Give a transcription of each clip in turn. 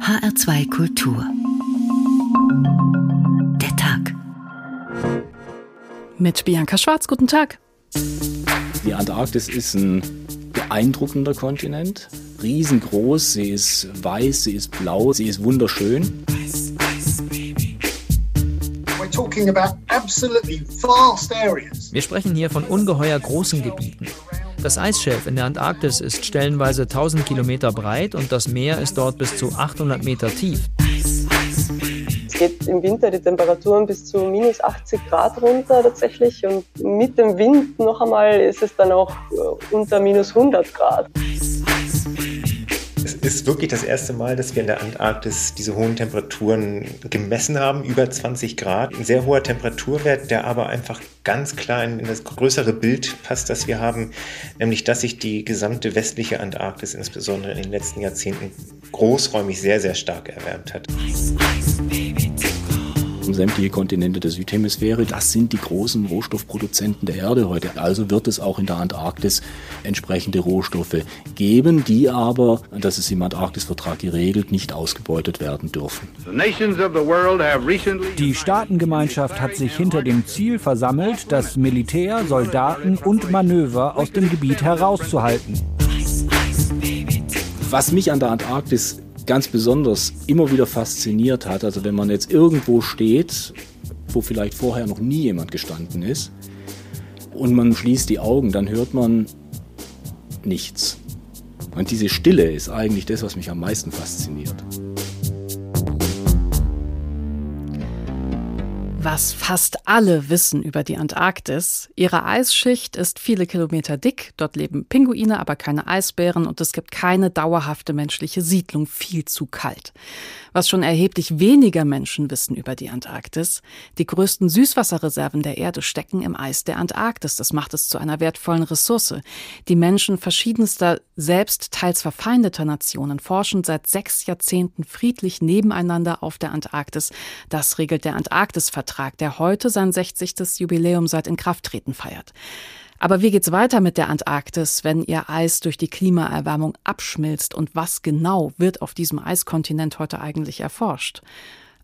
HR2 Kultur. Der Tag. Mit Bianca Schwarz, guten Tag. Die Antarktis ist ein beeindruckender Kontinent. Riesengroß, sie ist weiß, sie ist blau, sie ist wunderschön. Wir sprechen hier von ungeheuer großen Gebieten. Das Eisschelf in der Antarktis ist stellenweise 1000 Kilometer breit und das Meer ist dort bis zu 800 Meter tief. Es geht im Winter die Temperaturen bis zu minus 80 Grad runter tatsächlich und mit dem Wind noch einmal ist es dann auch äh, unter minus 100 Grad ist wirklich das erste Mal, dass wir in der Antarktis diese hohen Temperaturen gemessen haben, über 20 Grad. Ein sehr hoher Temperaturwert, der aber einfach ganz klar in, das größere Bild passt, das wir haben, nämlich dass sich die gesamte westliche Antarktis insbesondere in den letzten Jahrzehnten großräumig sehr, sehr stark erwärmt hat. Ice, ice, baby, sämtliche Kontinente der Südhemisphäre. Das sind die großen Rohstoffproduzenten der Erde heute. Also wird es auch in der Antarktis entsprechende Rohstoffe geben, die aber, das ist im Antarktisvertrag geregelt, nicht ausgebeutet werden dürfen. Die Staatengemeinschaft hat sich hinter dem Ziel versammelt, das Militär, Soldaten und Manöver aus dem Gebiet herauszuhalten. Was mich an der Antarktis ganz besonders immer wieder fasziniert hat. Also wenn man jetzt irgendwo steht, wo vielleicht vorher noch nie jemand gestanden ist, und man schließt die Augen, dann hört man nichts. Und diese Stille ist eigentlich das, was mich am meisten fasziniert. Was fast alle wissen über die Antarktis. Ihre Eisschicht ist viele Kilometer dick. Dort leben Pinguine, aber keine Eisbären und es gibt keine dauerhafte menschliche Siedlung. Viel zu kalt. Was schon erheblich weniger Menschen wissen über die Antarktis. Die größten Süßwasserreserven der Erde stecken im Eis der Antarktis. Das macht es zu einer wertvollen Ressource. Die Menschen verschiedenster, selbst teils verfeindeter Nationen forschen seit sechs Jahrzehnten friedlich nebeneinander auf der Antarktis. Das regelt der Antarktisvertrag Vertrag, der heute sein 60. Jubiläum seit Inkrafttreten feiert. Aber wie geht's weiter mit der Antarktis, wenn ihr Eis durch die Klimaerwärmung abschmilzt und was genau wird auf diesem Eiskontinent heute eigentlich erforscht?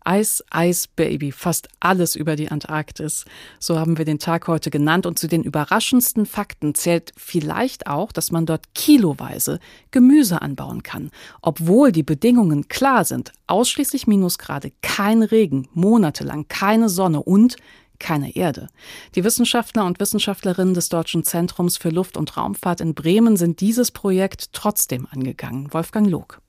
Eis, Eis, Baby, fast alles über die Antarktis. So haben wir den Tag heute genannt. Und zu den überraschendsten Fakten zählt vielleicht auch, dass man dort kiloweise Gemüse anbauen kann. Obwohl die Bedingungen klar sind. Ausschließlich Minusgrade, kein Regen, monatelang keine Sonne und keine Erde. Die Wissenschaftler und Wissenschaftlerinnen des Deutschen Zentrums für Luft- und Raumfahrt in Bremen sind dieses Projekt trotzdem angegangen. Wolfgang Log.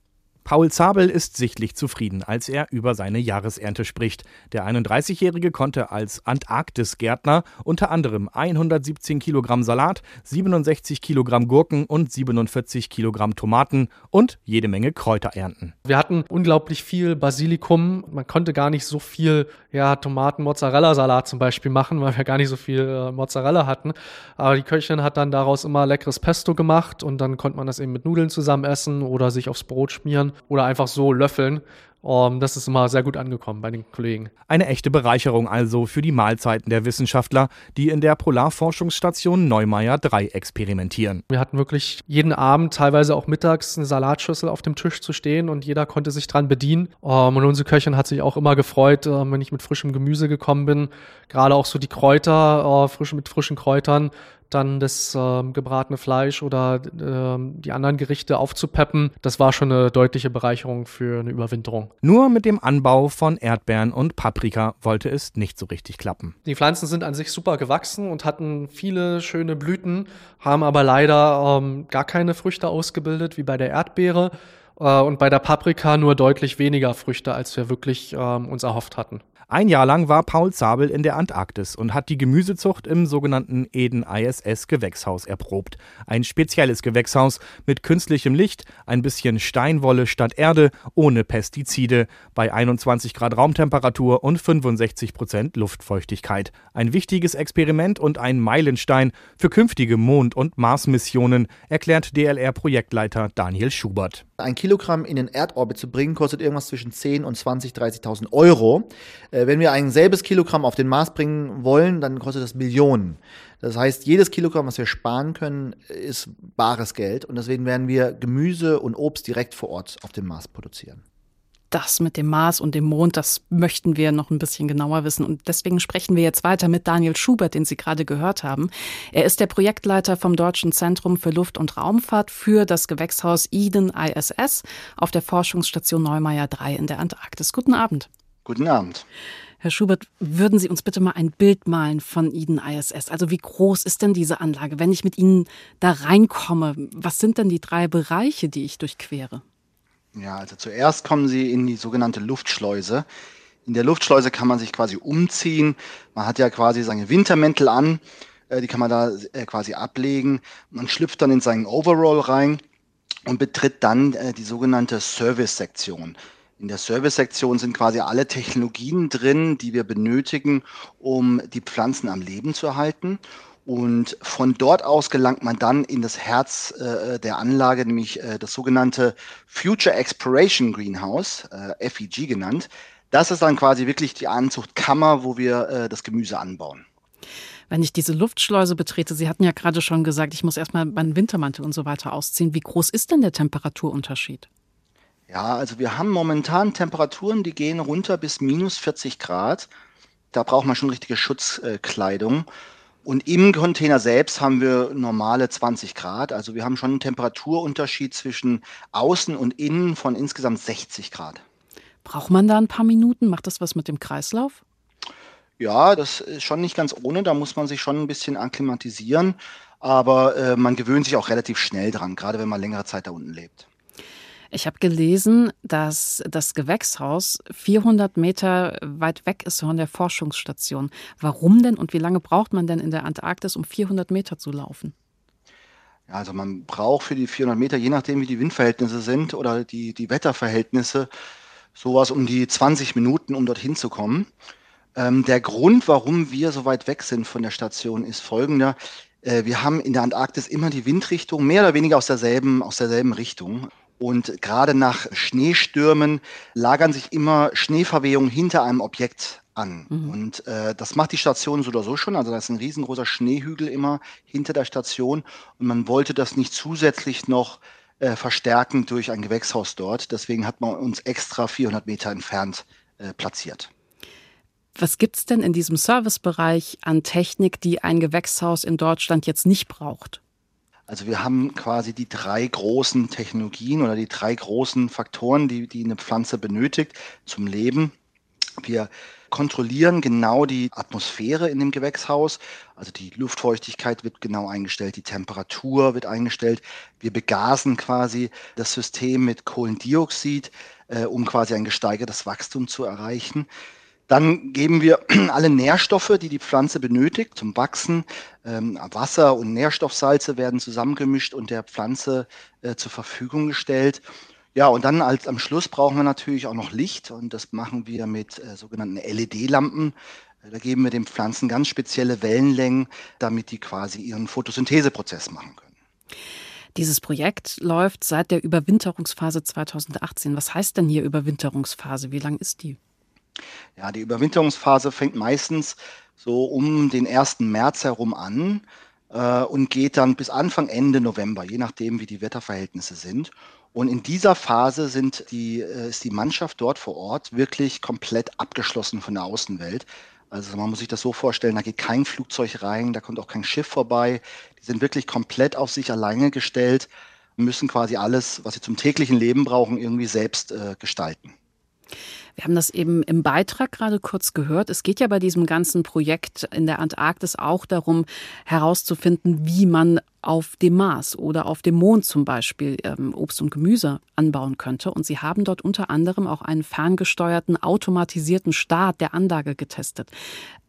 Paul Zabel ist sichtlich zufrieden, als er über seine Jahresernte spricht. Der 31-Jährige konnte als Antarktis-Gärtner unter anderem 117 Kilogramm Salat, 67 Kilogramm Gurken und 47 Kilogramm Tomaten und jede Menge Kräuter ernten. Wir hatten unglaublich viel Basilikum. Man konnte gar nicht so viel ja, Tomaten-Mozzarella-Salat zum Beispiel machen, weil wir gar nicht so viel äh, Mozzarella hatten. Aber die Köchin hat dann daraus immer leckeres Pesto gemacht und dann konnte man das eben mit Nudeln zusammen essen oder sich aufs Brot schmieren oder einfach so löffeln. Um, das ist immer sehr gut angekommen bei den Kollegen. Eine echte Bereicherung also für die Mahlzeiten der Wissenschaftler, die in der Polarforschungsstation Neumeier 3 experimentieren. Wir hatten wirklich jeden Abend, teilweise auch mittags, eine Salatschüssel auf dem Tisch zu stehen und jeder konnte sich dran bedienen. Um, und unsere Köchin hat sich auch immer gefreut, uh, wenn ich mit frischem Gemüse gekommen bin. Gerade auch so die Kräuter, uh, frisch, mit frischen Kräutern dann das äh, gebratene Fleisch oder äh, die anderen Gerichte aufzupeppen, das war schon eine deutliche Bereicherung für eine Überwinterung. Nur mit dem Anbau von Erdbeeren und Paprika wollte es nicht so richtig klappen. Die Pflanzen sind an sich super gewachsen und hatten viele schöne Blüten, haben aber leider ähm, gar keine Früchte ausgebildet wie bei der Erdbeere äh, und bei der Paprika nur deutlich weniger Früchte, als wir wirklich ähm, uns erhofft hatten. Ein Jahr lang war Paul Zabel in der Antarktis und hat die Gemüsezucht im sogenannten Eden ISS Gewächshaus erprobt. Ein spezielles Gewächshaus mit künstlichem Licht, ein bisschen Steinwolle statt Erde, ohne Pestizide, bei 21 Grad Raumtemperatur und 65 Prozent Luftfeuchtigkeit. Ein wichtiges Experiment und ein Meilenstein für künftige Mond- und Mars-Missionen, erklärt DLR-Projektleiter Daniel Schubert. Ein Kilogramm in den Erdorbit zu bringen, kostet irgendwas zwischen 10 und 20, 30.000 Euro. Äh, wenn wir ein selbes Kilogramm auf den Mars bringen wollen, dann kostet das Millionen. Das heißt, jedes Kilogramm, was wir sparen können, ist bares Geld. Und deswegen werden wir Gemüse und Obst direkt vor Ort auf dem Mars produzieren. das mit dem Mars und dem Mond, das möchten wir noch ein bisschen genauer wissen. Und deswegen sprechen wir jetzt weiter mit Daniel Schubert, den Sie gerade gehört haben. Er ist der Projektleiter vom Deutschen Zentrum für Luft- und Raumfahrt für das Gewächshaus Eden ISS auf der Forschungsstation Neumeier 3 in der Antarktis. Guten Abend. Guten Abend. Herr Schubert, würden Sie uns bitte mal ein Bild malen von Eden ISS? Also wie groß ist denn diese Anlage? Wenn ich mit Ihnen da reinkomme, was sind denn die drei Bereiche, die ich durchquere? Ja, also zuerst kommen Sie in die sogenannte Luftschleuse. In der Luftschleuse kann man sich quasi umziehen. Man hat ja quasi seine Wintermäntel an. Äh, die kann man da äh, quasi ablegen. Man schlüpft dann in seinen Overall rein und betritt dann äh, die sogenannte Service-Sektion. In der Service-Sektion sind quasi alle Technologien drin, die wir benötigen, um die Pflanzen am Leben zu erhalten. Und von dort aus gelangt man dann in das Herz äh, der Anlage, nämlich äh, das sogenannte Future Exploration Greenhouse, äh, FEG genannt. Das ist dann quasi wirklich die Anzuchtkammer, wo wir äh, das Gemüse anbauen. Wenn ich diese Luftschleuse betrete, Sie hatten ja gerade schon gesagt, ich muss erstmal meinen Wintermantel und so weiter ausziehen. Wie groß ist denn der Temperaturunterschied? Ja, also wir haben momentan Temperaturen, die gehen runter bis minus 40 Grad. Da braucht man schon richtige Schutzkleidung. Und im Container selbst haben wir normale 20 Grad. Also wir haben schon einen Temperaturunterschied zwischen außen und innen von insgesamt 60 Grad. Braucht man da ein paar Minuten? Macht das was mit dem Kreislauf? Ja, das ist schon nicht ganz ohne. Da muss man sich schon ein bisschen akklimatisieren. Aber äh, man gewöhnt sich auch relativ schnell dran, gerade wenn man längere Zeit da unten lebt. Ich habe gelesen, dass das Gewächshaus 400 Meter weit weg ist von der Forschungsstation. Warum denn und wie lange braucht man denn in der Antarktis, um 400 Meter zu laufen? Also man braucht für die 400 Meter, je nachdem wie die Windverhältnisse sind oder die, die Wetterverhältnisse, sowas um die 20 Minuten, um dorthin zu kommen. Ähm, der Grund, warum wir so weit weg sind von der Station, ist folgender. Äh, wir haben in der Antarktis immer die Windrichtung mehr oder weniger aus derselben, aus derselben Richtung. Und gerade nach Schneestürmen lagern sich immer Schneeverwehungen hinter einem Objekt an. Mhm. Und äh, das macht die Station so oder so schon. Also da ist ein riesengroßer Schneehügel immer hinter der Station. Und man wollte das nicht zusätzlich noch äh, verstärken durch ein Gewächshaus dort. Deswegen hat man uns extra 400 Meter entfernt äh, platziert. Was gibt es denn in diesem Servicebereich an Technik, die ein Gewächshaus in Deutschland jetzt nicht braucht? Also wir haben quasi die drei großen Technologien oder die drei großen Faktoren, die, die eine Pflanze benötigt zum Leben. Wir kontrollieren genau die Atmosphäre in dem Gewächshaus. Also die Luftfeuchtigkeit wird genau eingestellt, die Temperatur wird eingestellt. Wir begasen quasi das System mit Kohlendioxid, äh, um quasi ein gesteigertes Wachstum zu erreichen. Dann geben wir alle Nährstoffe, die die Pflanze benötigt zum Wachsen. Ähm, Wasser und Nährstoffsalze werden zusammengemischt und der Pflanze äh, zur Verfügung gestellt. Ja, und dann als am Schluss brauchen wir natürlich auch noch Licht und das machen wir mit äh, sogenannten LED-Lampen. Äh, da geben wir den Pflanzen ganz spezielle Wellenlängen, damit die quasi ihren Photosyntheseprozess machen können. Dieses Projekt läuft seit der Überwinterungsphase 2018. Was heißt denn hier Überwinterungsphase? Wie lang ist die? Ja, die Überwinterungsphase fängt meistens so um den 1. März herum an äh, und geht dann bis Anfang, Ende November, je nachdem, wie die Wetterverhältnisse sind. Und in dieser Phase sind die, äh, ist die Mannschaft dort vor Ort wirklich komplett abgeschlossen von der Außenwelt. Also man muss sich das so vorstellen, da geht kein Flugzeug rein, da kommt auch kein Schiff vorbei. Die sind wirklich komplett auf sich alleine gestellt, müssen quasi alles, was sie zum täglichen Leben brauchen, irgendwie selbst äh, gestalten. Wir haben das eben im Beitrag gerade kurz gehört. Es geht ja bei diesem ganzen Projekt in der Antarktis auch darum, herauszufinden, wie man auf dem Mars oder auf dem Mond zum Beispiel ähm, Obst und Gemüse anbauen könnte. Und sie haben dort unter anderem auch einen ferngesteuerten, automatisierten Start der Anlage getestet.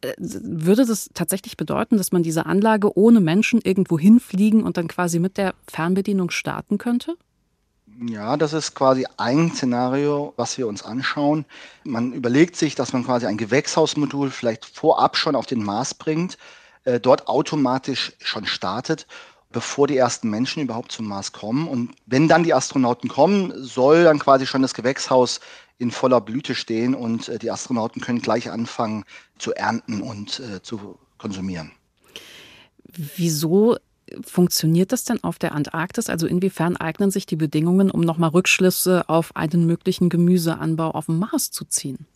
Äh, würde das tatsächlich bedeuten, dass man diese Anlage ohne Menschen irgendwo hinfliegen und dann quasi mit der Fernbedienung starten könnte? Ja, das ist quasi ein Szenario, was wir uns anschauen. Man überlegt sich, dass man quasi ein Gewächshausmodul vielleicht vorab schon auf den Mars bringt, äh, dort automatisch schon startet, bevor die ersten Menschen überhaupt zum Mars kommen. Und wenn dann die Astronauten kommen, soll dann quasi schon das Gewächshaus in voller Blüte stehen und äh, die Astronauten können gleich anfangen zu ernten und äh, zu konsumieren. Wieso funktioniert das denn auf der Antarktis? Also inwiefern eignen sich die Bedingungen, um nochmal Rückschlüsse auf einen möglichen Gemüseanbau auf dem Mars zu ziehen?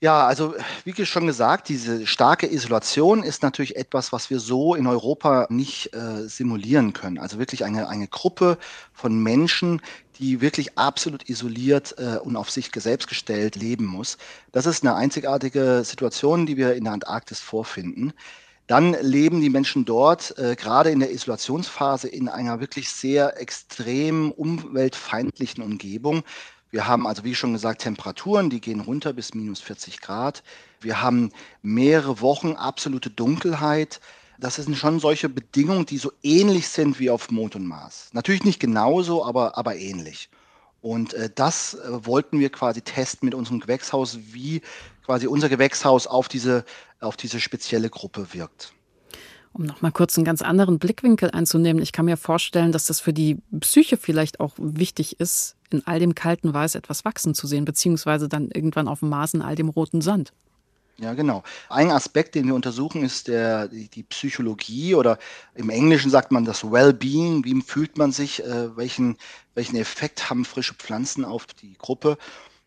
Ja, also wie schon gesagt, diese starke Isolation ist natürlich etwas, was wir so in Europa nicht äh, simulieren können. Also wirklich eine, eine Gruppe von Menschen, die wirklich absolut isoliert äh, und auf sich selbst gestellt leben muss. Das ist eine einzigartige Situation, die wir in der Antarktis vorfinden. Dann leben die Menschen dort äh, gerade in der Isolationsphase in einer wirklich sehr extrem umweltfeindlichen Umgebung. Wir haben also, wie schon gesagt, Temperaturen, die gehen runter bis minus 40 Grad. Wir haben mehrere Wochen absolute Dunkelheit. Das sind schon solche Bedingungen, die so ähnlich sind wie auf Mond und Mars. Natürlich nicht genauso, aber, aber ähnlich. Und äh, das äh, wollten wir quasi testen mit unserem Gewächshaus, wie quasi unser Gewächshaus auf diese, auf diese spezielle Gruppe wirkt. Um noch mal kurz einen ganz anderen Blickwinkel einzunehmen, ich kann mir vorstellen, dass das für die Psyche vielleicht auch wichtig ist, in all dem kalten Weiß etwas wachsen zu sehen, beziehungsweise dann irgendwann auf dem Mars in all dem roten Sand. Ja, genau. Ein Aspekt, den wir untersuchen, ist der, die, Psychologie oder im Englischen sagt man das Well-Being. Wie fühlt man sich? Äh, welchen, welchen Effekt haben frische Pflanzen auf die Gruppe?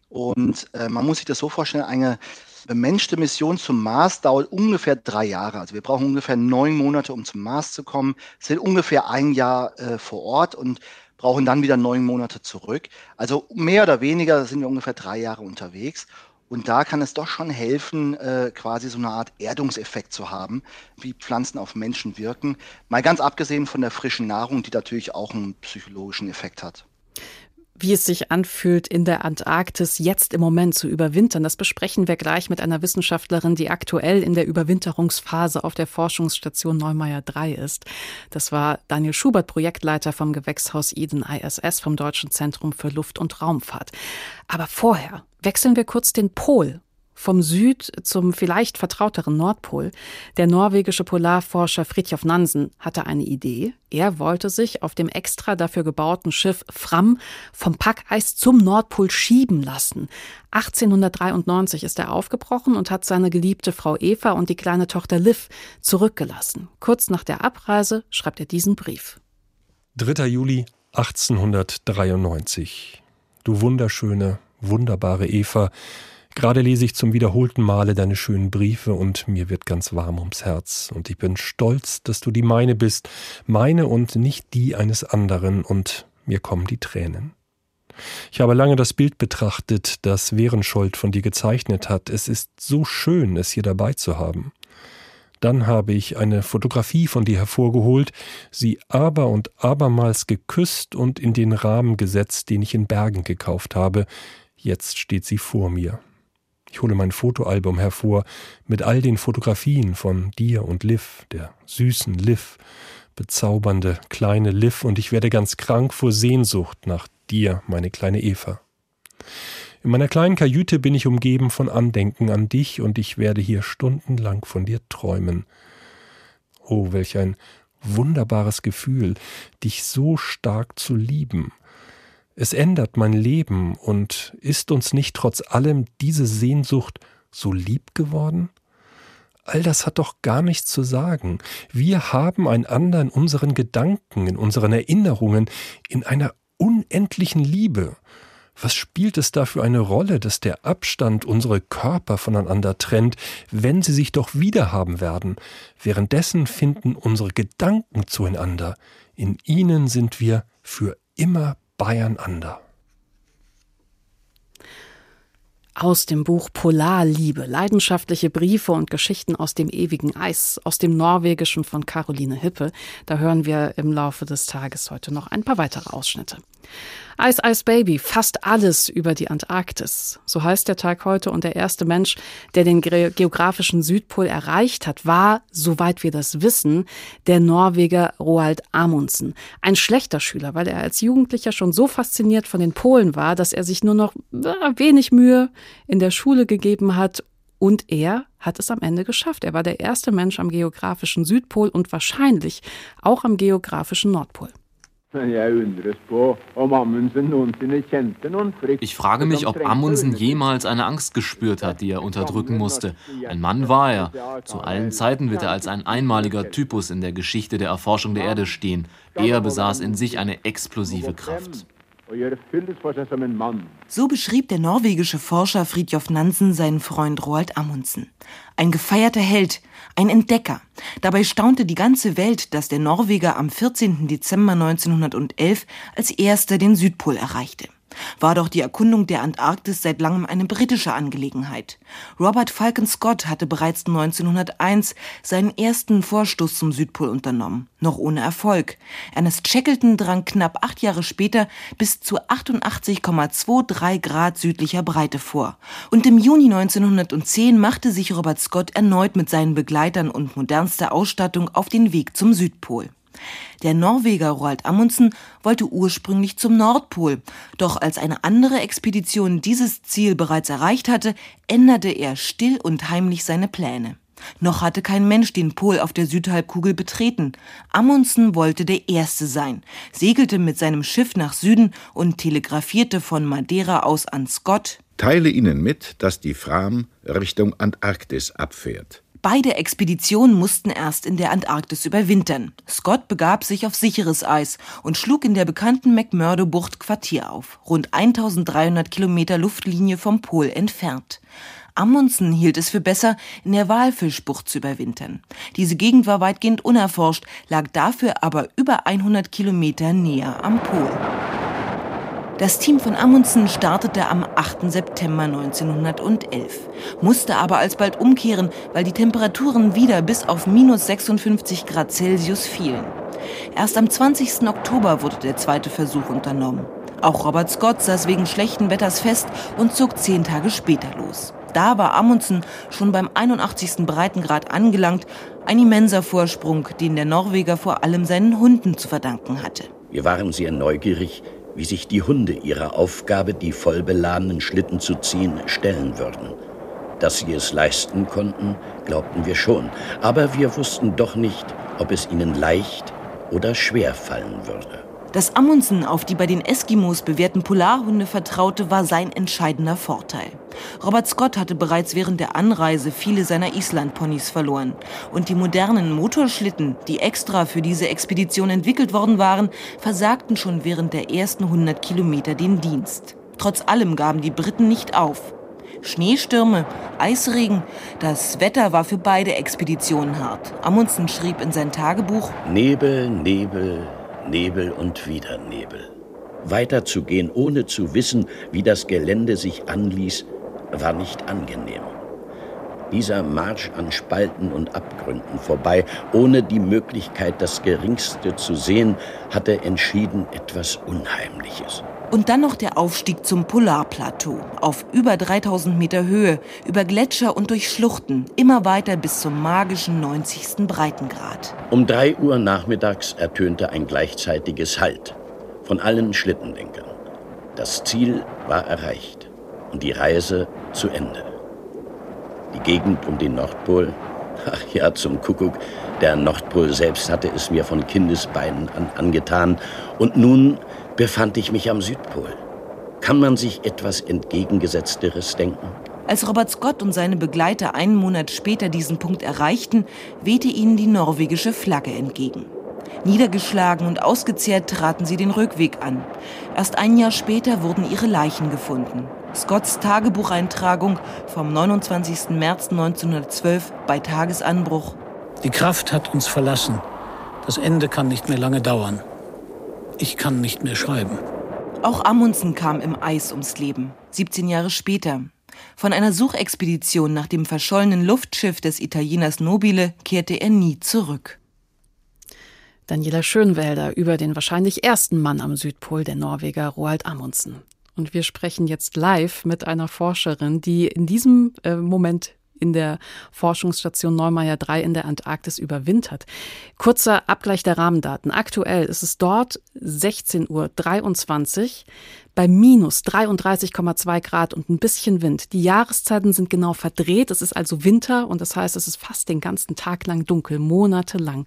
Und äh, man muss sich das so vorstellen, eine bemenschte Mission zum Mars dauert ungefähr drei Jahre. Also wir brauchen ungefähr neun Monate, um zum Mars zu kommen, sind ungefähr ein Jahr äh, vor Ort und brauchen dann wieder neun Monate zurück. Also mehr oder weniger sind wir ungefähr drei Jahre unterwegs. Und da kann es doch schon helfen, äh, quasi so eine Art Erdungseffekt zu haben, wie Pflanzen auf Menschen wirken. Mal ganz abgesehen von der frischen Nahrung, die natürlich auch einen psychologischen Effekt hat. Wie es sich anfühlt, in der Antarktis jetzt im Moment zu überwintern, das besprechen wir gleich mit einer Wissenschaftlerin, die aktuell in der Überwinterungsphase auf der Forschungsstation Neumeier 3 ist. Das war Daniel Schubert, Projektleiter vom Gewächshaus Eden ISS vom Deutschen Zentrum für Luft- und Raumfahrt. Aber vorher wechseln wir kurz den Pol vom Süd zum vielleicht vertrauteren Nordpol. Der norwegische Polarforscher Fridtjof Nansen hatte eine Idee. Er wollte sich auf dem extra dafür gebauten Schiff Fram vom Packeis zum Nordpol schieben lassen. 1893 ist er aufgebrochen und hat seine geliebte Frau Eva und die kleine Tochter Liv zurückgelassen. Kurz nach der Abreise schreibt er diesen Brief. 3. Juli 1893. Du wunderschöne, wunderbare Eva, Gerade lese ich zum wiederholten Male deine schönen Briefe und mir wird ganz warm ums Herz. Und ich bin stolz, dass du die meine bist, meine und nicht die eines anderen, und mir kommen die Tränen. Ich habe lange das Bild betrachtet, das Wehrenschold von dir gezeichnet hat. Es ist so schön, es hier dabei zu haben. Dann habe ich eine Fotografie von dir hervorgeholt, sie aber und abermals geküsst und in den Rahmen gesetzt, den ich in Bergen gekauft habe. Jetzt steht sie vor mir. Ich hole mein Fotoalbum hervor mit all den Fotografien von dir und Liv, der süßen Liv, bezaubernde kleine Liv, und ich werde ganz krank vor Sehnsucht nach dir, meine kleine Eva. In meiner kleinen Kajüte bin ich umgeben von Andenken an dich, und ich werde hier stundenlang von dir träumen. Oh, welch ein wunderbares Gefühl, dich so stark zu lieben, es ändert mein Leben und ist uns nicht trotz allem diese Sehnsucht so lieb geworden? All das hat doch gar nichts zu sagen. Wir haben einander in unseren Gedanken, in unseren Erinnerungen, in einer unendlichen Liebe. Was spielt es da für eine Rolle, dass der Abstand unsere Körper voneinander trennt, wenn sie sich doch wiederhaben werden? Währenddessen finden unsere Gedanken zueinander. In ihnen sind wir für immer beieinander. Aus dem Buch Polarliebe, leidenschaftliche Briefe und Geschichten aus dem ewigen Eis, aus dem Norwegischen von Caroline Hippe. Da hören wir im Laufe des Tages heute noch ein paar weitere Ausschnitte. Ice Ice Baby, fast alles über die Antarktis. So heißt der Tag heute und der erste Mensch, der den geografischen Südpol erreicht hat, war, soweit wir das wissen, der Norweger Roald Amundsen. Ein schlechter Schüler, weil er als Jugendlicher schon so fasziniert von den Polen war, dass er sich nur noch wenig Mühe in der Schule gegeben hat und er hat es am Ende geschafft. Er war der erste Mensch am geografischen Südpol und wahrscheinlich auch am geografischen Nordpol. Ich frage mich, ob Amundsen jemals eine Angst gespürt hat, die er unterdrücken musste. Ein Mann war er. Zu allen Zeiten wird er als ein einmaliger Typus in der Geschichte der Erforschung der Erde stehen. Er besaß in sich eine explosive Kraft. So beschrieb der norwegische Forscher Fridtjof Nansen seinen Freund Roald Amundsen. Ein gefeierter Held, ein Entdecker. Dabei staunte die ganze Welt, dass der Norweger am 14. Dezember 1911 als erster den Südpol erreichte war doch die Erkundung der Antarktis seit langem eine britische Angelegenheit. Robert Falcon Scott hatte bereits 1901 seinen ersten Vorstoß zum Südpol unternommen, noch ohne Erfolg. Ernest Shackleton drang knapp acht Jahre später bis zu 88,23 Grad südlicher Breite vor. Und im Juni 1910 machte sich Robert Scott erneut mit seinen Begleitern und modernster Ausstattung auf den Weg zum Südpol. Der Norweger Roald Amundsen wollte ursprünglich zum Nordpol, doch als eine andere Expedition dieses Ziel bereits erreicht hatte, änderte er still und heimlich seine Pläne. Noch hatte kein Mensch den Pol auf der Südhalbkugel betreten. Amundsen wollte der Erste sein, segelte mit seinem Schiff nach Süden und telegrafierte von Madeira aus an Scott. Teile Ihnen mit, dass die Fram Richtung Antarktis abfährt. Beide Expeditionen mussten erst in der Antarktis überwintern. Scott begab sich auf sicheres Eis und schlug in der bekannten McMurdo-Bucht Quartier auf, rund 1300 Kilometer Luftlinie vom Pol entfernt. Amundsen hielt es für besser, in der Walfischbucht zu überwintern. Diese Gegend war weitgehend unerforscht, lag dafür aber über 100 Kilometer näher am Pol. Das Team von Amundsen startete am 8. September 1911, musste aber alsbald umkehren, weil die Temperaturen wieder bis auf minus 56 Grad Celsius fielen. Erst am 20. Oktober wurde der zweite Versuch unternommen. Auch Robert Scott saß wegen schlechten Wetters fest und zog zehn Tage später los. Da war Amundsen schon beim 81. Breitengrad angelangt, ein immenser Vorsprung, den der Norweger vor allem seinen Hunden zu verdanken hatte. Wir waren sehr neugierig, wie sich die Hunde ihrer Aufgabe, die vollbeladenen Schlitten zu ziehen, stellen würden. Dass sie es leisten konnten, glaubten wir schon, aber wir wussten doch nicht, ob es ihnen leicht oder schwer fallen würde. Dass Amundsen auf die bei den Eskimos bewährten Polarhunde vertraute, war sein entscheidender Vorteil. Robert Scott hatte bereits während der Anreise viele seiner Islandponys verloren. Und die modernen Motorschlitten, die extra für diese Expedition entwickelt worden waren, versagten schon während der ersten 100 Kilometer den Dienst. Trotz allem gaben die Briten nicht auf. Schneestürme, Eisregen, das Wetter war für beide Expeditionen hart. Amundsen schrieb in sein Tagebuch Nebel, Nebel, Nebel und wieder Nebel. Weiterzugehen, ohne zu wissen, wie das Gelände sich anließ, war nicht angenehm. Dieser Marsch an Spalten und Abgründen vorbei, ohne die Möglichkeit, das Geringste zu sehen, hatte entschieden etwas Unheimliches. Und dann noch der Aufstieg zum Polarplateau. Auf über 3000 Meter Höhe, über Gletscher und durch Schluchten, immer weiter bis zum magischen 90. Breitengrad. Um 3 Uhr nachmittags ertönte ein gleichzeitiges Halt von allen Schlittenlenkern. Das Ziel war erreicht und die Reise zu Ende. Die Gegend um den Nordpol, ach ja, zum Kuckuck, der Nordpol selbst hatte es mir von Kindesbeinen an angetan und nun befand ich mich am Südpol. Kann man sich etwas entgegengesetzteres denken? Als Robert Scott und seine Begleiter einen Monat später diesen Punkt erreichten, wehte ihnen die norwegische Flagge entgegen. Niedergeschlagen und ausgezehrt traten sie den Rückweg an. Erst ein Jahr später wurden ihre Leichen gefunden. Scotts Tagebucheintragung vom 29. März 1912 bei Tagesanbruch. Die Kraft hat uns verlassen. Das Ende kann nicht mehr lange dauern. Ich kann nicht mehr schreiben. Auch Amundsen kam im Eis ums Leben, 17 Jahre später. Von einer Suchexpedition nach dem verschollenen Luftschiff des Italieners Nobile kehrte er nie zurück. Daniela Schönwälder über den wahrscheinlich ersten Mann am Südpol, der Norweger Roald Amundsen. Und wir sprechen jetzt live mit einer Forscherin, die in diesem äh, Moment in der Forschungsstation Neumeier 3 in der Antarktis überwintert. Kurzer Abgleich der Rahmendaten. Aktuell ist es dort 16.23 Uhr bei minus 33,2 Grad und ein bisschen Wind. Die Jahreszeiten sind genau verdreht. Es ist also Winter und das heißt, es ist fast den ganzen Tag lang dunkel, monatelang.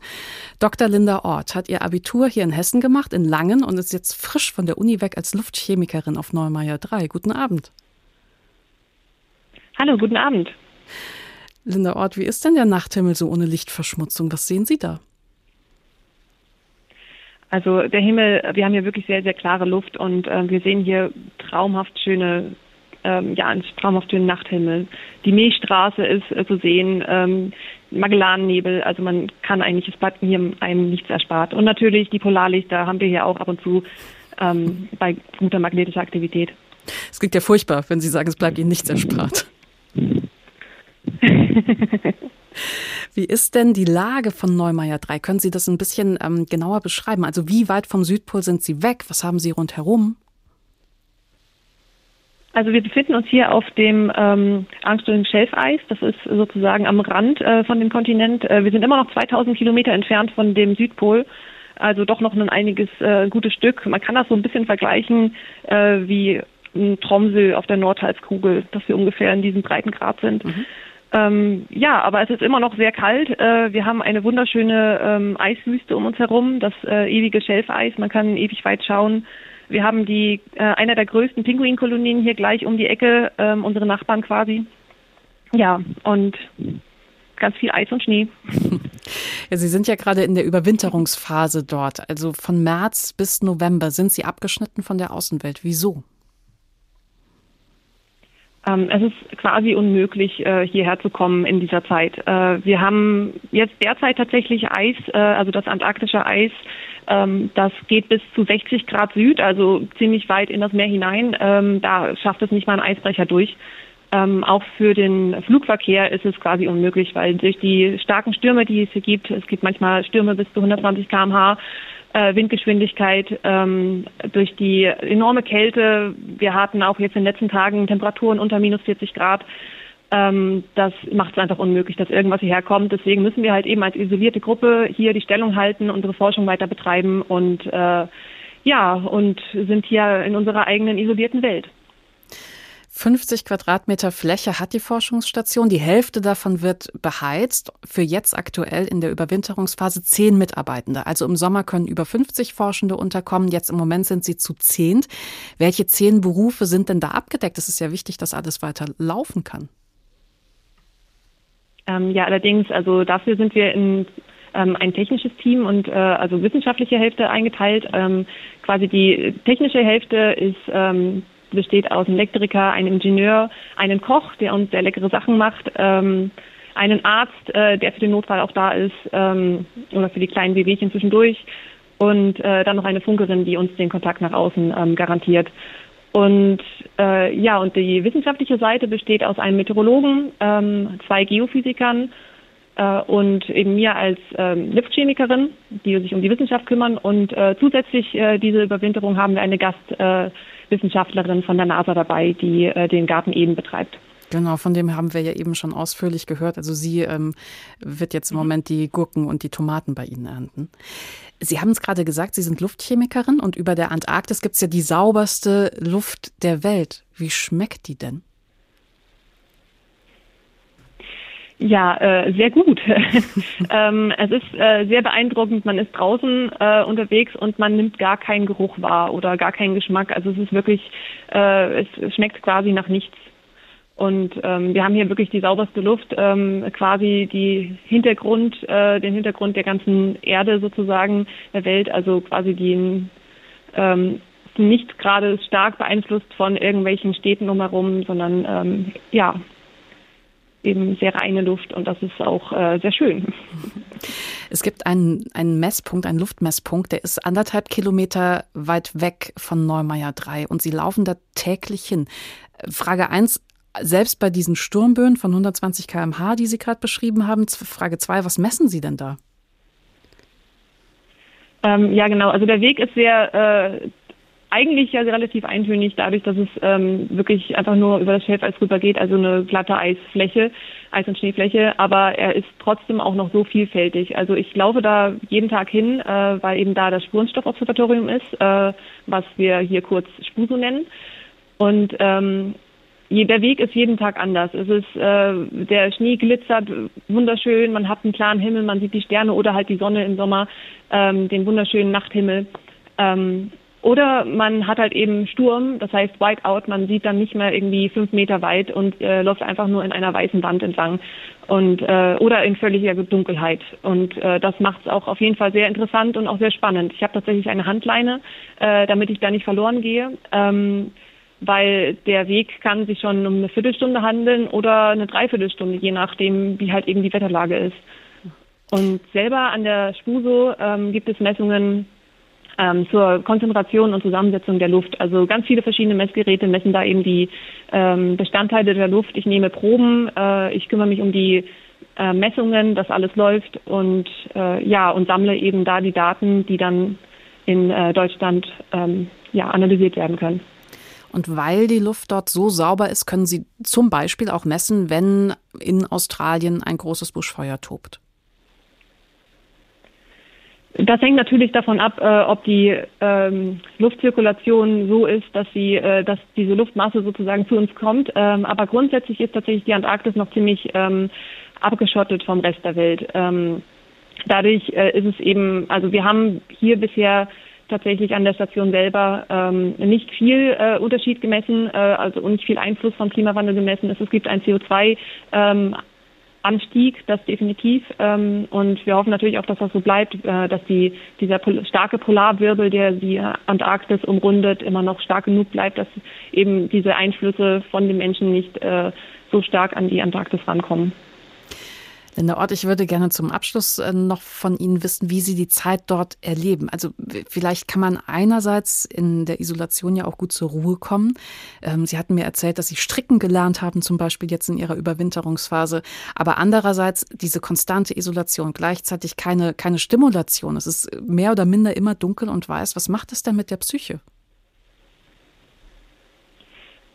Dr. Linda Ort hat ihr Abitur hier in Hessen gemacht, in Langen und ist jetzt frisch von der Uni weg als Luftchemikerin auf Neumeier 3. Guten Abend. Hallo, guten Abend. Linda Ort, wie ist denn der Nachthimmel so ohne Lichtverschmutzung? Was sehen Sie da? Also der Himmel, wir haben hier wirklich sehr, sehr klare Luft und äh, wir sehen hier traumhaft schöne, ähm, ja, einen traumhaft schönen Nachthimmel. Die Milchstraße ist äh, zu sehen, ähm, Magellannebel, also man kann eigentlich, es bleibt hier einem nichts erspart. Und natürlich die Polarlichter haben wir hier auch ab und zu ähm, bei guter magnetischer Aktivität. Es klingt ja furchtbar, wenn Sie sagen, es bleibt Ihnen nichts erspart. Wie ist denn die Lage von Neumeier 3? Können Sie das ein bisschen ähm, genauer beschreiben? Also wie weit vom Südpol sind Sie weg? Was haben Sie rundherum? Also wir befinden uns hier auf dem ähm, Armstrong Schelfeis. Das ist sozusagen am Rand äh, von dem Kontinent. Äh, wir sind immer noch 2000 Kilometer entfernt von dem Südpol. Also doch noch ein einiges äh, gutes Stück. Man kann das so ein bisschen vergleichen äh, wie ein Tromsø auf der Nordhalbkugel, dass wir ungefähr in diesem Breitengrad sind. Mhm. Ähm, ja, aber es ist immer noch sehr kalt. Äh, wir haben eine wunderschöne ähm, Eiswüste um uns herum, das äh, ewige Schelfeis. Man kann ewig weit schauen. Wir haben die äh, einer der größten Pinguinkolonien hier gleich um die Ecke, ähm, unsere Nachbarn quasi. Ja, und ganz viel Eis und Schnee. Ja, Sie sind ja gerade in der Überwinterungsphase dort. Also von März bis November sind Sie abgeschnitten von der Außenwelt. Wieso? Ähm, es ist quasi unmöglich, äh, hierher zu kommen in dieser Zeit. Äh, wir haben jetzt derzeit tatsächlich Eis, äh, also das antarktische Eis, ähm, das geht bis zu 60 Grad Süd, also ziemlich weit in das Meer hinein. Ähm, da schafft es nicht mal ein Eisbrecher durch. auch für den Flugverkehr ist es quasi unmöglich, weil durch die starken Stürme, die es hier gibt, es gibt manchmal Stürme bis zu 120 km/h, äh, Windgeschwindigkeit, ähm, durch die enorme Kälte. Wir hatten auch jetzt in den letzten Tagen Temperaturen unter minus 40 Grad. Ähm, das macht es einfach unmöglich, dass irgendwas hierher kommt. Deswegen müssen wir halt eben als isolierte Gruppe hier die Stellung halten, unsere Forschung weiter betreiben und äh, ja, und sind hier in unserer eigenen isolierten Welt. 50 Quadratmeter Fläche hat die Forschungsstation. Die Hälfte davon wird beheizt. Für jetzt aktuell in der Überwinterungsphase zehn Mitarbeitende. Also im Sommer können über 50 Forschende unterkommen. Jetzt im Moment sind sie zu zehnt. Welche zehn Berufe sind denn da abgedeckt? Es ist ja wichtig, dass alles weiter laufen kann. Ähm, ja, allerdings, also dafür sind wir in ähm, ein technisches Team und äh, also wissenschaftliche Hälfte eingeteilt. Ähm, quasi die technische Hälfte ist ähm, besteht aus einem Elektriker, einem Ingenieur, einem Koch, der uns sehr leckere Sachen macht, ähm, einen Arzt, äh, der für den Notfall auch da ist ähm, oder für die kleinen Wehwehchen zwischendurch und äh, dann noch eine Funkerin, die uns den Kontakt nach außen ähm, garantiert. Und äh, ja, und die wissenschaftliche Seite besteht aus einem Meteorologen, ähm, zwei Geophysikern äh, und eben mir als ähm, Luftchemikerin, die sich um die Wissenschaft kümmern. Und äh, zusätzlich äh, diese Überwinterung haben wir eine Gast, äh, Wissenschaftlerin von der NASA dabei, die äh, den Garten Eden betreibt. Genau, von dem haben wir ja eben schon ausführlich gehört. Also sie ähm, wird jetzt im Moment die Gurken und die Tomaten bei Ihnen ernten. Sie haben es gerade gesagt, Sie sind Luftchemikerin und über der Antarktis gibt es ja die sauberste Luft der Welt. Wie schmeckt die denn? Ja, äh, sehr gut. ähm, es ist äh, sehr beeindruckend. Man ist draußen äh, unterwegs und man nimmt gar keinen Geruch wahr oder gar keinen Geschmack. Also es ist wirklich, äh, es, es schmeckt quasi nach nichts. Und ähm, wir haben hier wirklich die sauberste Luft, ähm, quasi die Hintergrund, äh, den Hintergrund der ganzen Erde sozusagen der Welt, also quasi die ähm, nicht gerade stark beeinflusst von irgendwelchen Städten drumherum, sondern ähm, ja, eben sehr reine Luft und das ist auch äh, sehr schön. Es gibt einen, einen Messpunkt, einen Luftmesspunkt, der ist anderthalb Kilometer weit weg von Neumeier 3 und Sie laufen da täglich hin. Frage 1, selbst bei diesen Sturmböen von 120 km/h, die Sie gerade beschrieben haben, Frage 2, was messen Sie denn da? Ähm, ja, genau. Also der Weg ist sehr äh, eigentlich ja relativ eintönig, dadurch, dass es ähm, wirklich einfach nur über das Schelfeis rüber geht, also eine glatte Eisfläche, Eis- und Schneefläche, aber er ist trotzdem auch noch so vielfältig. Also ich laufe da jeden Tag hin, äh, weil eben da das Spurenstoffobservatorium ist, äh, was wir hier kurz Spuso nennen. Und ähm, der Weg ist jeden Tag anders. Es ist, äh, der Schnee glitzert wunderschön, man hat einen klaren Himmel, man sieht die Sterne oder halt die Sonne im Sommer, ähm, den wunderschönen Nachthimmel. Ähm, oder man hat halt eben Sturm, das heißt Whiteout, man sieht dann nicht mehr irgendwie fünf Meter weit und äh, läuft einfach nur in einer weißen Wand entlang und äh, oder in völliger Dunkelheit. Und äh, das macht es auch auf jeden Fall sehr interessant und auch sehr spannend. Ich habe tatsächlich eine Handleine, äh, damit ich da nicht verloren gehe. Ähm, weil der Weg kann sich schon um eine Viertelstunde handeln oder eine Dreiviertelstunde, je nachdem, wie halt eben die Wetterlage ist. Und selber an der Spuso ähm, gibt es Messungen ähm, zur Konzentration und Zusammensetzung der Luft. Also ganz viele verschiedene Messgeräte messen da eben die ähm, Bestandteile der Luft. Ich nehme Proben, äh, ich kümmere mich um die äh, Messungen, dass alles läuft und äh, ja und sammle eben da die Daten, die dann in äh, Deutschland ähm, ja analysiert werden können. Und weil die Luft dort so sauber ist, können Sie zum Beispiel auch messen, wenn in Australien ein großes Buschfeuer tobt. Das hängt natürlich davon ab, äh, ob die ähm, Luftzirkulation so ist, dass sie, äh, dass diese Luftmasse sozusagen zu uns kommt. Ähm, aber grundsätzlich ist tatsächlich die Antarktis noch ziemlich ähm, abgeschottet vom Rest der Welt. Ähm, dadurch äh, ist es eben, also wir haben hier bisher tatsächlich an der Station selber ähm, nicht viel äh, Unterschied gemessen, äh, also nicht viel Einfluss vom Klimawandel gemessen. Es gibt ein CO2 ähm, Anstieg, das definitiv. Ähm, und wir hoffen natürlich auch, dass das so bleibt, äh, dass die, dieser pol starke Polarwirbel, der die Antarktis umrundet, immer noch stark genug bleibt, dass eben diese Einflüsse von den Menschen nicht äh, so stark an die Antarktis rankommen. Linda Ort, ich würde gerne zum Abschluss äh, noch von Ihnen wissen, wie Sie die Zeit dort erleben. Also vielleicht kann man einerseits in der Isolation ja auch gut zur Ruhe kommen. Ähm, Sie hatten mir erzählt, dass Sie stricken gelernt haben, zum Beispiel jetzt in Ihrer Überwinterungsphase. Aber andererseits diese konstante Isolation, gleichzeitig keine, keine Stimulation. Es ist mehr oder minder immer dunkel und weiß. Was macht das denn mit der Psyche?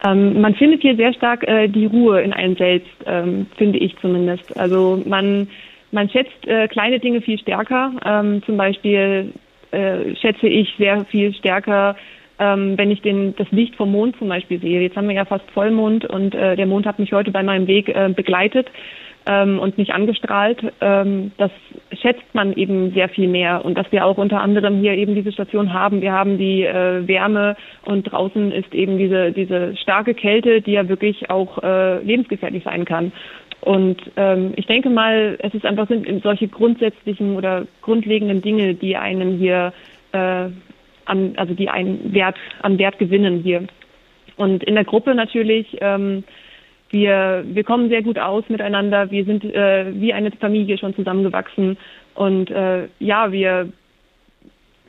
Ähm, man findet hier sehr stark äh, die Ruhe in einem selbst, ähm, finde ich zumindest. Also man, man schätzt äh, kleine Dinge viel stärker. Ähm, zum Beispiel äh, schätze ich sehr viel stärker, ähm, wenn ich den, das Licht vom Mond zum Beispiel sehe. Jetzt haben wir ja fast Vollmond und äh, der Mond hat mich heute bei meinem Weg äh, begleitet ähm, und nicht angestrahlt. Ähm, das schätzt man eben sehr viel mehr und dass wir auch unter anderem hier eben diese Station haben. Wir haben die äh, Wärme und draußen ist eben diese, diese starke Kälte, die ja wirklich auch äh, lebensgefährlich sein kann. Und ähm, ich denke mal, es ist einfach sind solche grundsätzlichen oder grundlegenden Dinge, die einen hier äh, an, also die einen Wert an Wert gewinnen hier. Und in der Gruppe natürlich ähm, wir, wir kommen sehr gut aus miteinander. Wir sind äh, wie eine Familie schon zusammengewachsen. Und äh, ja, wir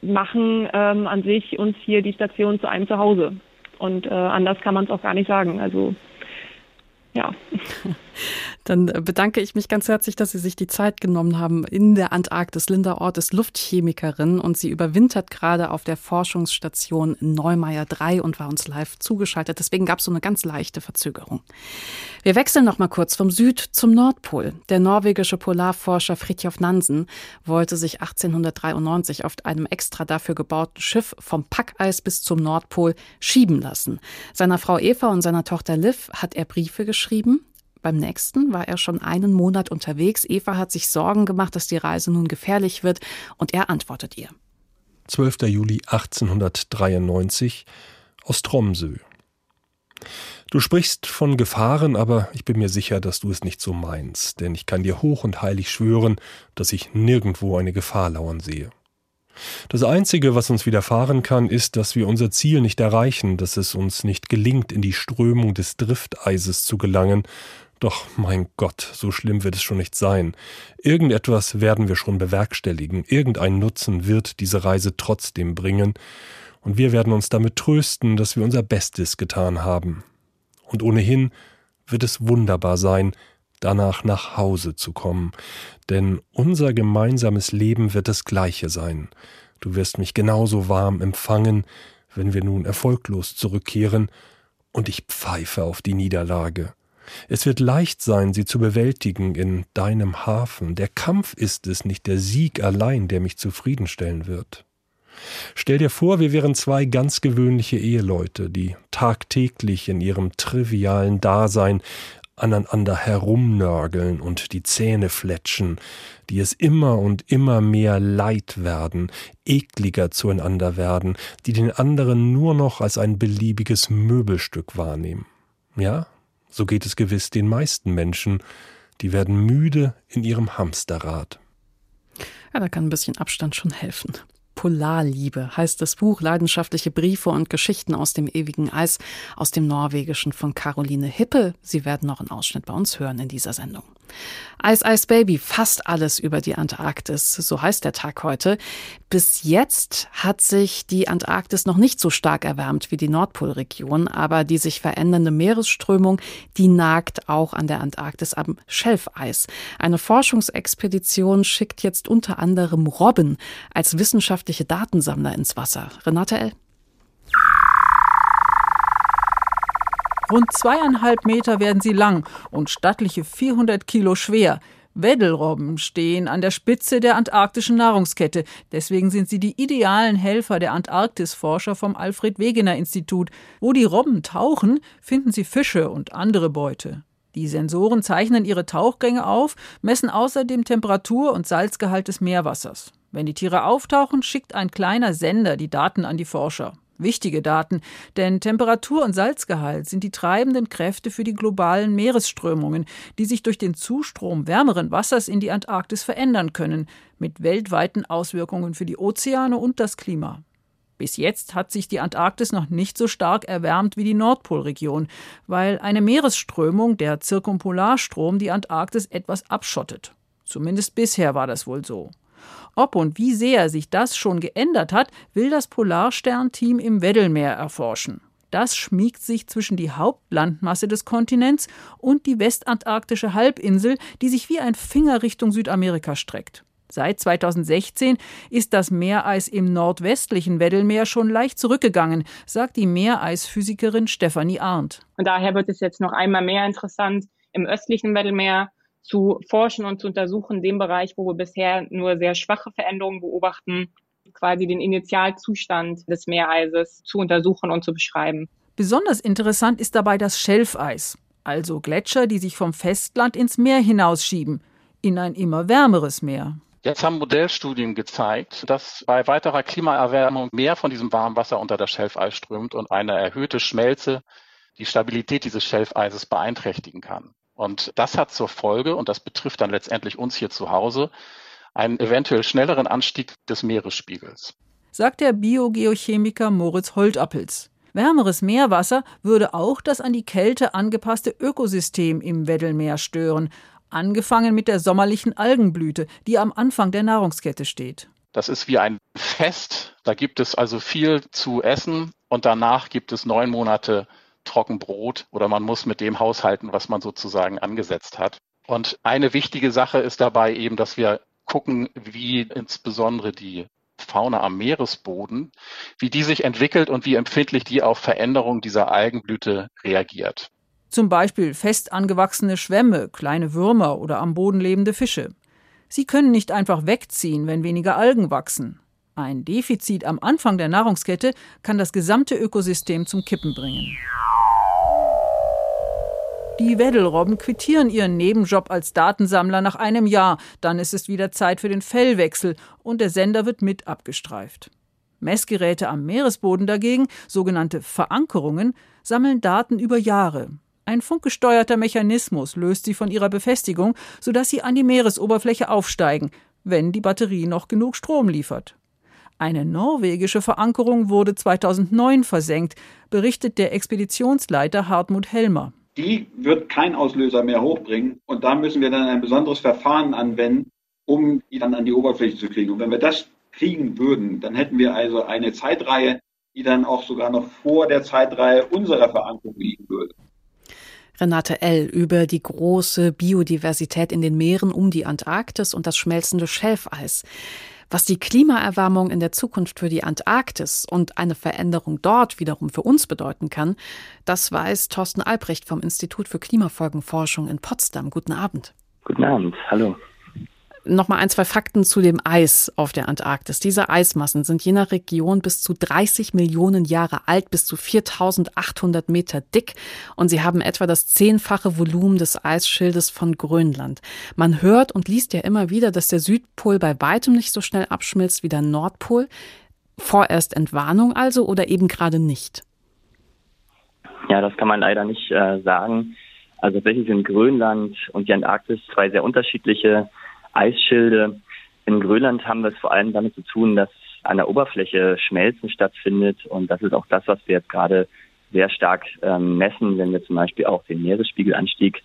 machen ähm, an sich uns hier die Station zu einem Zuhause. Und äh, anders kann man es auch gar nicht sagen. Also ja. Dann bedanke ich mich ganz herzlich, dass Sie sich die Zeit genommen haben in der Antarktis. Linda Ort ist Luftchemikerin und sie überwintert gerade auf der Forschungsstation Neumeier 3 und war uns live zugeschaltet. Deswegen gab es so eine ganz leichte Verzögerung. Wir wechseln noch mal kurz vom Süd zum Nordpol. Der norwegische Polarforscher Fridtjof Nansen wollte sich 1893 auf einem extra dafür gebauten Schiff vom Packeis bis zum Nordpol schieben lassen. Seiner Frau Eva und seiner Tochter Liv hat er Briefe geschrieben. Beim nächsten war er schon einen Monat unterwegs. Eva hat sich Sorgen gemacht, dass die Reise nun gefährlich wird, und er antwortet ihr. 12. Juli 1893 aus Tromsø. Du sprichst von Gefahren, aber ich bin mir sicher, dass du es nicht so meinst, denn ich kann dir hoch und heilig schwören, dass ich nirgendwo eine Gefahr lauern sehe. Das Einzige, was uns widerfahren kann, ist, dass wir unser Ziel nicht erreichen, dass es uns nicht gelingt, in die Strömung des Drifteises zu gelangen doch mein Gott, so schlimm wird es schon nicht sein. Irgendetwas werden wir schon bewerkstelligen, irgendein Nutzen wird diese Reise trotzdem bringen, und wir werden uns damit trösten, dass wir unser Bestes getan haben. Und ohnehin wird es wunderbar sein, danach nach Hause zu kommen, denn unser gemeinsames Leben wird das gleiche sein. Du wirst mich genauso warm empfangen, wenn wir nun erfolglos zurückkehren, und ich pfeife auf die Niederlage. Es wird leicht sein, sie zu bewältigen in deinem Hafen. Der Kampf ist es, nicht der Sieg allein, der mich zufriedenstellen wird. Stell dir vor, wir wären zwei ganz gewöhnliche Eheleute, die tagtäglich in ihrem trivialen Dasein aneinander herumnörgeln und die Zähne fletschen, die es immer und immer mehr leid werden, ekliger zueinander werden, die den anderen nur noch als ein beliebiges Möbelstück wahrnehmen. Ja, so geht es gewiss den meisten Menschen, die werden müde in ihrem Hamsterrad. Ja, da kann ein bisschen Abstand schon helfen. Polarliebe heißt das Buch Leidenschaftliche Briefe und Geschichten aus dem ewigen Eis aus dem Norwegischen von Caroline Hippe. Sie werden noch einen Ausschnitt bei uns hören in dieser Sendung. Eis Eis Baby, fast alles über die Antarktis, so heißt der Tag heute. Bis jetzt hat sich die Antarktis noch nicht so stark erwärmt wie die Nordpolregion, aber die sich verändernde Meeresströmung, die nagt auch an der Antarktis am Schelfeis. Eine Forschungsexpedition schickt jetzt unter anderem Robben als wissenschaftliche Datensammler ins Wasser. Renate L. Rund zweieinhalb Meter werden sie lang und stattliche 400 Kilo schwer. Weddelrobben stehen an der Spitze der antarktischen Nahrungskette. Deswegen sind sie die idealen Helfer der Antarktisforscher vom Alfred Wegener Institut. Wo die Robben tauchen, finden sie Fische und andere Beute. Die Sensoren zeichnen ihre Tauchgänge auf, messen außerdem Temperatur und Salzgehalt des Meerwassers. Wenn die Tiere auftauchen, schickt ein kleiner Sender die Daten an die Forscher. Wichtige Daten, denn Temperatur und Salzgehalt sind die treibenden Kräfte für die globalen Meeresströmungen, die sich durch den Zustrom wärmeren Wassers in die Antarktis verändern können, mit weltweiten Auswirkungen für die Ozeane und das Klima. Bis jetzt hat sich die Antarktis noch nicht so stark erwärmt wie die Nordpolregion, weil eine Meeresströmung, der Zirkumpolarstrom, die Antarktis etwas abschottet. Zumindest bisher war das wohl so. Ob und wie sehr sich das schon geändert hat, will das Polarstern-Team im Weddellmeer erforschen. Das schmiegt sich zwischen die Hauptlandmasse des Kontinents und die westantarktische Halbinsel, die sich wie ein Finger Richtung Südamerika streckt. Seit 2016 ist das Meereis im nordwestlichen Weddellmeer schon leicht zurückgegangen, sagt die Meereisphysikerin Stefanie Arndt. Und daher wird es jetzt noch einmal mehr interessant, im östlichen Weddellmeer zu forschen und zu untersuchen, dem Bereich, wo wir bisher nur sehr schwache Veränderungen beobachten, quasi den Initialzustand des Meereises zu untersuchen und zu beschreiben. Besonders interessant ist dabei das Schelfeis, also Gletscher, die sich vom Festland ins Meer hinausschieben, in ein immer wärmeres Meer. Jetzt haben Modellstudien gezeigt, dass bei weiterer Klimaerwärmung mehr von diesem warmen Wasser unter das Schelfeis strömt und eine erhöhte Schmelze die Stabilität dieses Schelfeises beeinträchtigen kann. Und das hat zur Folge, und das betrifft dann letztendlich uns hier zu Hause, einen eventuell schnelleren Anstieg des Meeresspiegels. Sagt der Biogeochemiker Moritz Holtappels. Wärmeres Meerwasser würde auch das an die Kälte angepasste Ökosystem im Weddellmeer stören, angefangen mit der sommerlichen Algenblüte, die am Anfang der Nahrungskette steht. Das ist wie ein Fest, da gibt es also viel zu essen und danach gibt es neun Monate Trockenbrot oder man muss mit dem haushalten, was man sozusagen angesetzt hat. Und eine wichtige Sache ist dabei eben, dass wir gucken, wie insbesondere die Fauna am Meeresboden, wie die sich entwickelt und wie empfindlich die auf Veränderungen dieser Algenblüte reagiert. Zum Beispiel fest angewachsene Schwämme, kleine Würmer oder am Boden lebende Fische. Sie können nicht einfach wegziehen, wenn weniger Algen wachsen. Ein Defizit am Anfang der Nahrungskette kann das gesamte Ökosystem zum Kippen bringen. Die Weddelrobben quittieren ihren Nebenjob als Datensammler nach einem Jahr. Dann ist es wieder Zeit für den Fellwechsel und der Sender wird mit abgestreift. Messgeräte am Meeresboden dagegen, sogenannte Verankerungen, sammeln Daten über Jahre. Ein funkgesteuerter Mechanismus löst sie von ihrer Befestigung, sodass sie an die Meeresoberfläche aufsteigen, wenn die Batterie noch genug Strom liefert. Eine norwegische Verankerung wurde 2009 versenkt, berichtet der Expeditionsleiter Hartmut Helmer die wird kein Auslöser mehr hochbringen. Und da müssen wir dann ein besonderes Verfahren anwenden, um die dann an die Oberfläche zu kriegen. Und wenn wir das kriegen würden, dann hätten wir also eine Zeitreihe, die dann auch sogar noch vor der Zeitreihe unserer Verankerung liegen würde. Renate L. über die große Biodiversität in den Meeren um die Antarktis und das schmelzende Schelfeis. Was die Klimaerwärmung in der Zukunft für die Antarktis und eine Veränderung dort wiederum für uns bedeuten kann, das weiß Thorsten Albrecht vom Institut für Klimafolgenforschung in Potsdam. Guten Abend. Guten Abend, hallo. Nochmal ein, zwei Fakten zu dem Eis auf der Antarktis. Diese Eismassen sind je nach Region bis zu 30 Millionen Jahre alt, bis zu 4800 Meter dick und sie haben etwa das zehnfache Volumen des Eisschildes von Grönland. Man hört und liest ja immer wieder, dass der Südpol bei weitem nicht so schnell abschmilzt wie der Nordpol. Vorerst Entwarnung also oder eben gerade nicht? Ja, das kann man leider nicht äh, sagen. Also tatsächlich sind Grönland und die Antarktis zwei sehr unterschiedliche Eisschilde. In Grönland haben wir es vor allem damit zu tun, dass an der Oberfläche Schmelzen stattfindet. Und das ist auch das, was wir jetzt gerade sehr stark ähm, messen, wenn wir zum Beispiel auch den Meeresspiegelanstieg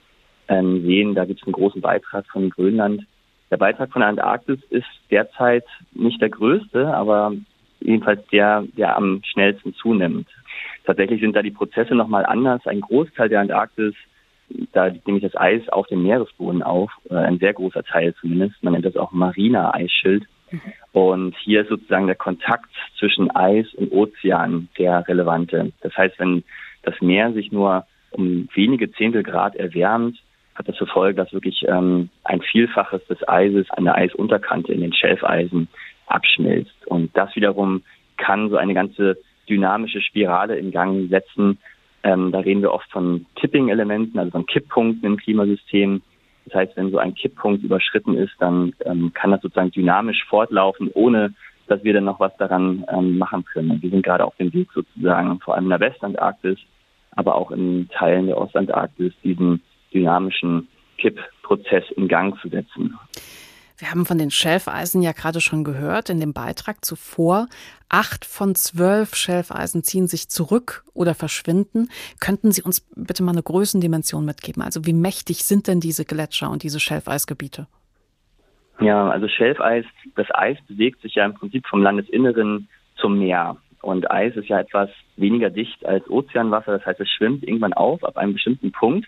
ähm, sehen. Da gibt es einen großen Beitrag von Grönland. Der Beitrag von der Antarktis ist derzeit nicht der größte, aber jedenfalls der, der am schnellsten zunimmt. Tatsächlich sind da die Prozesse nochmal anders. Ein Großteil der Antarktis da liegt nämlich das Eis auf dem Meeresboden auf, äh, ein sehr großer Teil zumindest. Man nennt das auch mariner Eisschild. Mhm. Und hier ist sozusagen der Kontakt zwischen Eis und Ozean der relevante. Das heißt, wenn das Meer sich nur um wenige Zehntel Grad erwärmt, hat das zur Folge, dass wirklich ähm, ein Vielfaches des Eises an der Eisunterkante in den Schelfeisen abschmilzt. Und das wiederum kann so eine ganze dynamische Spirale in Gang setzen, ähm, da reden wir oft von Tipping-Elementen, also von Kipppunkten im Klimasystem. Das heißt, wenn so ein Kipppunkt überschritten ist, dann ähm, kann das sozusagen dynamisch fortlaufen, ohne dass wir dann noch was daran ähm, machen können. Wir sind gerade auf dem Weg sozusagen, vor allem in der Westantarktis, aber auch in Teilen der Ostantarktis, diesen dynamischen Kippprozess in Gang zu setzen. Wir haben von den Schelfeisen ja gerade schon gehört in dem Beitrag zuvor. Acht von zwölf Schelfeisen ziehen sich zurück oder verschwinden. Könnten Sie uns bitte mal eine Größendimension mitgeben? Also wie mächtig sind denn diese Gletscher und diese Schelfeisgebiete? Ja, also Schelfeis, das Eis bewegt sich ja im Prinzip vom Landesinneren zum Meer. Und Eis ist ja etwas weniger dicht als Ozeanwasser. Das heißt, es schwimmt irgendwann auf ab einem bestimmten Punkt.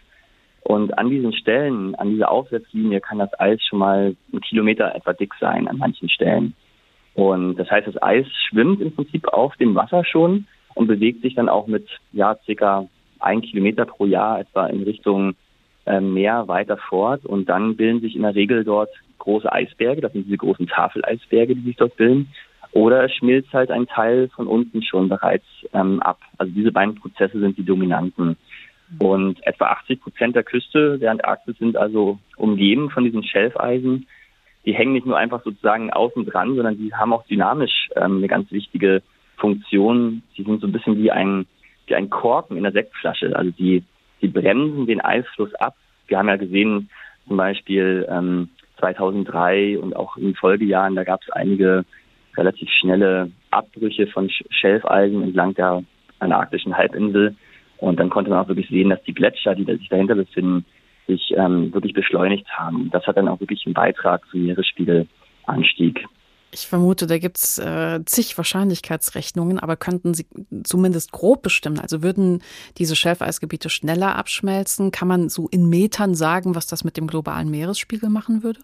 Und an diesen Stellen, an dieser Aufsetzlinie kann das Eis schon mal einen Kilometer etwa dick sein an manchen Stellen. Und das heißt, das Eis schwimmt im Prinzip auf dem Wasser schon und bewegt sich dann auch mit ja circa ein Kilometer pro Jahr etwa in Richtung äh, Meer weiter fort. Und dann bilden sich in der Regel dort große Eisberge. Das sind diese großen Tafeleisberge, die sich dort bilden. Oder es schmilzt halt ein Teil von unten schon bereits ähm, ab. Also diese beiden Prozesse sind die dominanten. Und etwa 80 Prozent der Küste der Antarktis sind also umgeben von diesen Schelfeisen. Die hängen nicht nur einfach sozusagen außen dran, sondern die haben auch dynamisch ähm, eine ganz wichtige Funktion. Sie sind so ein bisschen wie ein, wie ein Korken in der Sektflasche. Also die, die bremsen den Eisfluss ab. Wir haben ja gesehen, zum Beispiel ähm, 2003 und auch in Folgejahren, da gab es einige relativ schnelle Abbrüche von Schelfeisen entlang der antarktischen Halbinsel. Und dann konnte man auch wirklich sehen, dass die Gletscher, die sich dahinter befinden, sich ähm, wirklich beschleunigt haben. Das hat dann auch wirklich einen Beitrag zum Meeresspiegelanstieg. Ich vermute, da gibt es äh, zig Wahrscheinlichkeitsrechnungen, aber könnten Sie zumindest grob bestimmen? Also würden diese Schelfeisgebiete schneller abschmelzen? Kann man so in Metern sagen, was das mit dem globalen Meeresspiegel machen würde?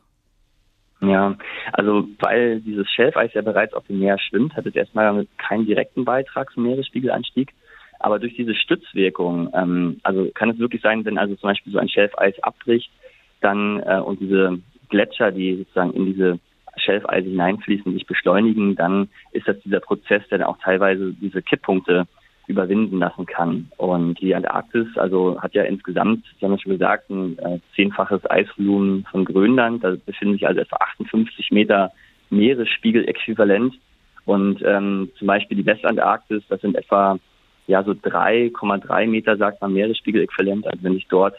Ja, also weil dieses Schelfeis ja bereits auf dem Meer schwimmt, hat es erstmal keinen direkten Beitrag zum Meeresspiegelanstieg. Aber durch diese Stützwirkung, ähm, also kann es wirklich sein, wenn also zum Beispiel so ein Schelfeis abbricht, dann äh, und diese Gletscher, die sozusagen in diese Schelfeise hineinfließen, sich beschleunigen, dann ist das dieser Prozess, der dann auch teilweise diese Kipppunkte überwinden lassen kann. Und die Antarktis, also hat ja insgesamt, Sie haben ja schon gesagt, ein äh, zehnfaches Eisvolumen von Grönland. Da befinden sich also etwa 58 Meter Meeresspiegel-Äquivalent. Und ähm, zum Beispiel die Westantarktis, das sind etwa ja so 3,3 Meter, sagt man, Meeresspiegel-Äquivalent. Also wenn sich dort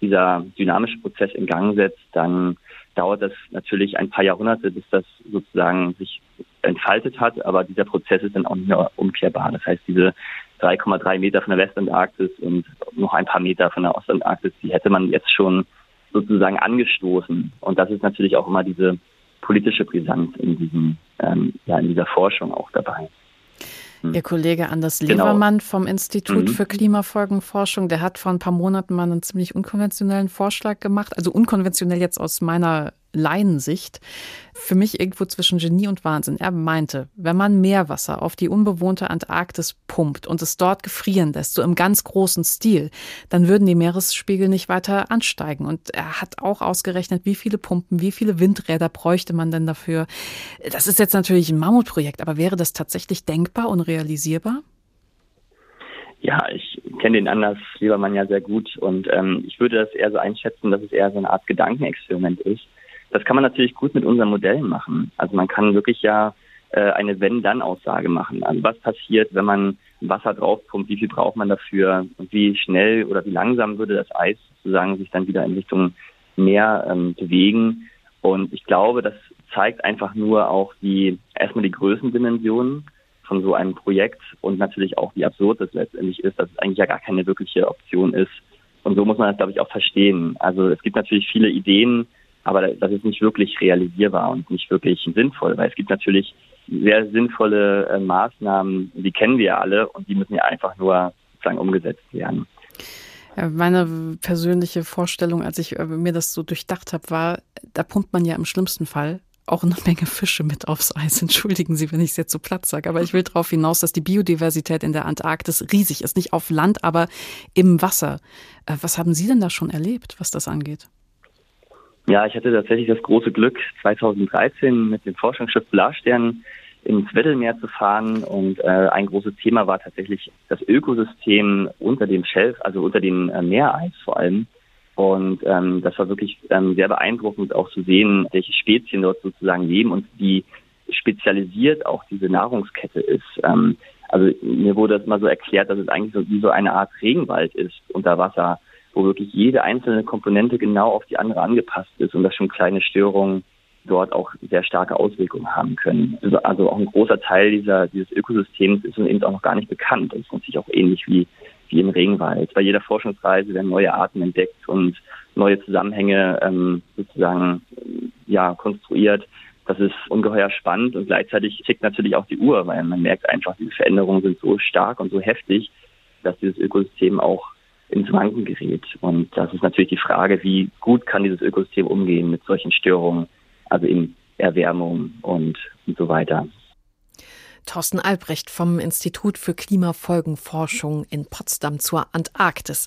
dieser dynamische Prozess in Gang setzt, dann dauert das natürlich ein paar Jahrhunderte, bis das sozusagen sich entfaltet hat, aber dieser Prozess ist dann auch nicht mehr umkehrbar. Das heißt, diese 3,3 Meter von der Westantarktis und noch ein paar Meter von der Ostantarktis, die hätte man jetzt schon sozusagen angestoßen. Und das ist natürlich auch immer diese politische Brisanz in diesem, ähm, ja, in dieser Forschung auch dabei. Hm. Ihr Kollege Anders genau. Levermann vom Institut mhm. für Klimafolgenforschung, der hat vor ein paar Monaten mal einen ziemlich unkonventionellen Vorschlag gemacht. Also unkonventionell jetzt aus meiner Laiensicht für mich irgendwo zwischen Genie und Wahnsinn. Er meinte, wenn man Meerwasser auf die unbewohnte Antarktis pumpt und es dort gefrieren lässt, so im ganz großen Stil, dann würden die Meeresspiegel nicht weiter ansteigen. Und er hat auch ausgerechnet, wie viele Pumpen, wie viele Windräder bräuchte man denn dafür. Das ist jetzt natürlich ein Mammutprojekt, aber wäre das tatsächlich denkbar und realisierbar? Ja, ich kenne den Anders Liebermann ja sehr gut und ähm, ich würde das eher so einschätzen, dass es eher so eine Art Gedankenexperiment ist. Das kann man natürlich gut mit unseren Modellen machen. Also man kann wirklich ja äh, eine Wenn-Dann-Aussage machen. Also was passiert, wenn man Wasser draufpumpt, wie viel braucht man dafür und wie schnell oder wie langsam würde das Eis sozusagen sich dann wieder in Richtung Meer ähm, bewegen. Und ich glaube, das zeigt einfach nur auch die erstmal die Größendimensionen von so einem Projekt und natürlich auch, wie absurd es letztendlich ist, dass es eigentlich ja gar keine wirkliche Option ist. Und so muss man das, glaube ich, auch verstehen. Also es gibt natürlich viele Ideen, aber das ist nicht wirklich realisierbar und nicht wirklich sinnvoll, weil es gibt natürlich sehr sinnvolle äh, Maßnahmen, die kennen wir alle und die müssen ja einfach nur sozusagen umgesetzt werden. Meine persönliche Vorstellung, als ich äh, mir das so durchdacht habe, war, da pumpt man ja im schlimmsten Fall auch eine Menge Fische mit aufs Eis. Entschuldigen Sie, wenn ich es jetzt so platt sage, aber ich will darauf hinaus, dass die Biodiversität in der Antarktis riesig ist. Nicht auf Land, aber im Wasser. Äh, was haben Sie denn da schon erlebt, was das angeht? Ja, ich hatte tatsächlich das große Glück, 2013 mit dem Forschungsschiff Polarstern ins Weddellmeer zu fahren. Und äh, ein großes Thema war tatsächlich das Ökosystem unter dem Schelf, also unter dem äh, Meereis vor allem. Und ähm, das war wirklich ähm, sehr beeindruckend auch zu sehen, welche Spezien dort sozusagen leben und wie spezialisiert auch diese Nahrungskette ist. Ähm, also mir wurde das mal so erklärt, dass es eigentlich so wie so eine Art Regenwald ist unter Wasser, wo wirklich jede einzelne Komponente genau auf die andere angepasst ist und dass schon kleine Störungen dort auch sehr starke Auswirkungen haben können. Also, also auch ein großer Teil dieser, dieses Ökosystems ist uns eben auch noch gar nicht bekannt. Das ist natürlich auch ähnlich wie wie im Regenwald. Bei jeder Forschungsreise werden neue Arten entdeckt und neue Zusammenhänge ähm, sozusagen ja konstruiert. Das ist ungeheuer spannend und gleichzeitig tickt natürlich auch die Uhr, weil man merkt einfach, diese Veränderungen sind so stark und so heftig, dass dieses Ökosystem auch ins Wanken gerät. Und das ist natürlich die Frage, wie gut kann dieses Ökosystem umgehen mit solchen Störungen, also in Erwärmung und, und so weiter. Thorsten Albrecht vom Institut für Klimafolgenforschung in Potsdam zur Antarktis.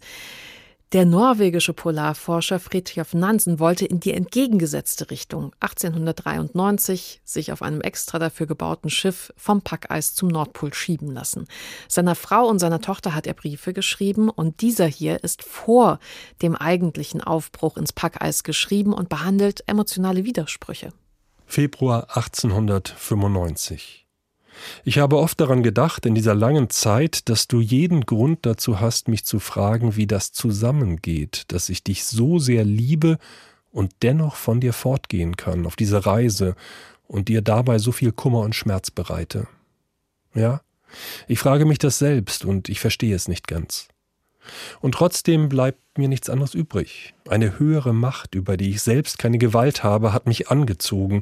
Der norwegische Polarforscher Fridtjof Nansen wollte in die entgegengesetzte Richtung 1893 sich auf einem extra dafür gebauten Schiff vom Packeis zum Nordpol schieben lassen. Seiner Frau und seiner Tochter hat er Briefe geschrieben und dieser hier ist vor dem eigentlichen Aufbruch ins Packeis geschrieben und behandelt emotionale Widersprüche. Februar 1895 ich habe oft daran gedacht, in dieser langen Zeit, dass du jeden Grund dazu hast, mich zu fragen, wie das zusammengeht, dass ich dich so sehr liebe und dennoch von dir fortgehen kann auf diese Reise und dir dabei so viel Kummer und Schmerz bereite. Ja, ich frage mich das selbst und ich verstehe es nicht ganz. Und trotzdem bleibt mir nichts anderes übrig. Eine höhere Macht, über die ich selbst keine Gewalt habe, hat mich angezogen,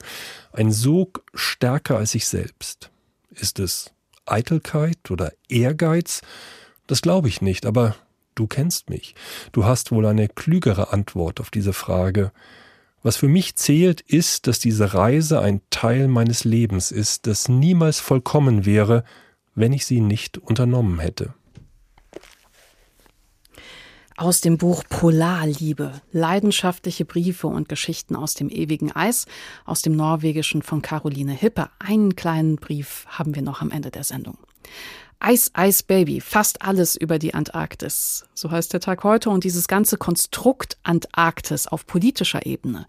ein Sog stärker als ich selbst. Ist es Eitelkeit oder Ehrgeiz? Das glaube ich nicht, aber du kennst mich. Du hast wohl eine klügere Antwort auf diese Frage. Was für mich zählt, ist, dass diese Reise ein Teil meines Lebens ist, das niemals vollkommen wäre, wenn ich sie nicht unternommen hätte aus dem Buch Polarliebe, leidenschaftliche Briefe und Geschichten aus dem ewigen Eis, aus dem Norwegischen von Caroline Hippe. Einen kleinen Brief haben wir noch am Ende der Sendung. Ice Ice Baby, fast alles über die Antarktis. So heißt der Tag heute und dieses ganze Konstrukt Antarktis auf politischer Ebene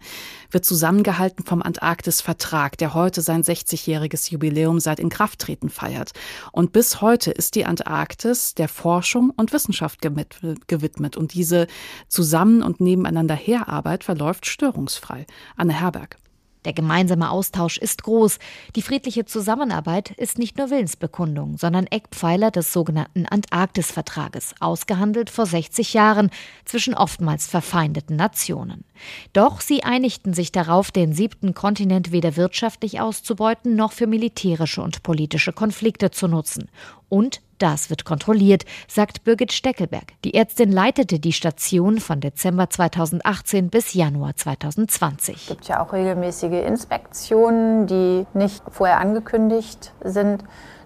wird zusammengehalten vom Antarktis-Vertrag, der heute sein 60-jähriges Jubiläum seit Inkrafttreten feiert. Und bis heute ist die Antarktis der Forschung und Wissenschaft gewidmet und diese zusammen und nebeneinander Herarbeit verläuft störungsfrei. Anne Herberg. Der gemeinsame Austausch ist groß. Die friedliche Zusammenarbeit ist nicht nur Willensbekundung, sondern Eckpfeiler des sogenannten Antarktis-Vertrages, ausgehandelt vor 60 Jahren zwischen oftmals verfeindeten Nationen. Doch sie einigten sich darauf, den siebten Kontinent weder wirtschaftlich auszubeuten noch für militärische und politische Konflikte zu nutzen und Das wird kontrolliert, sagt Birgit Steckelberg. Die Ärztin leitete die Station von Dezember 2018 bis Januar 2020. Es gibt ja auch regelmäßige Inspektionen, die nicht vorher angekündigt sind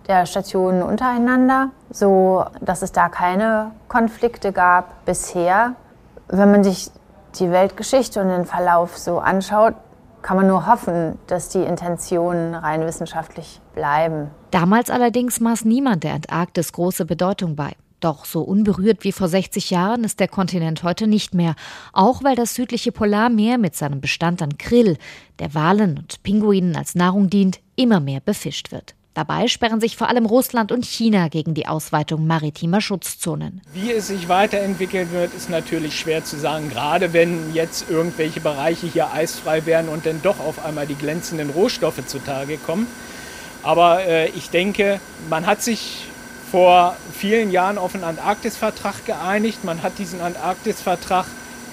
der Stationen untereinander, so dass es da keine Konflikte gab bisher. Wenn man sich die Weltgeschichte und den Verlauf so anschaut, kann man nur hoffen, dass die Intentionen rein wissenschaftlich bleiben. Damals allerdings maß niemand der Antarktis große Bedeutung bei. Doch so unberührt wie vor 60 Jahren ist der Kontinent heute nicht mehr, auch weil das südliche Polarmeer mit seinem Bestand an Krill, der Walen und Pinguinen als Nahrung dient, immer mehr befischt wird. Dabei sperren sich vor allem Russland und China gegen die Ausweitung maritimer Schutzzonen. Wie es sich weiterentwickeln wird, ist natürlich schwer zu sagen, gerade wenn jetzt irgendwelche Bereiche hier eisfrei werden und dann doch auf einmal die glänzenden Rohstoffe zutage kommen. Aber äh, ich denke, man hat sich vor vielen Jahren auf einen Antarktisvertrag geeinigt. Man hat diesen Antarktisvertrag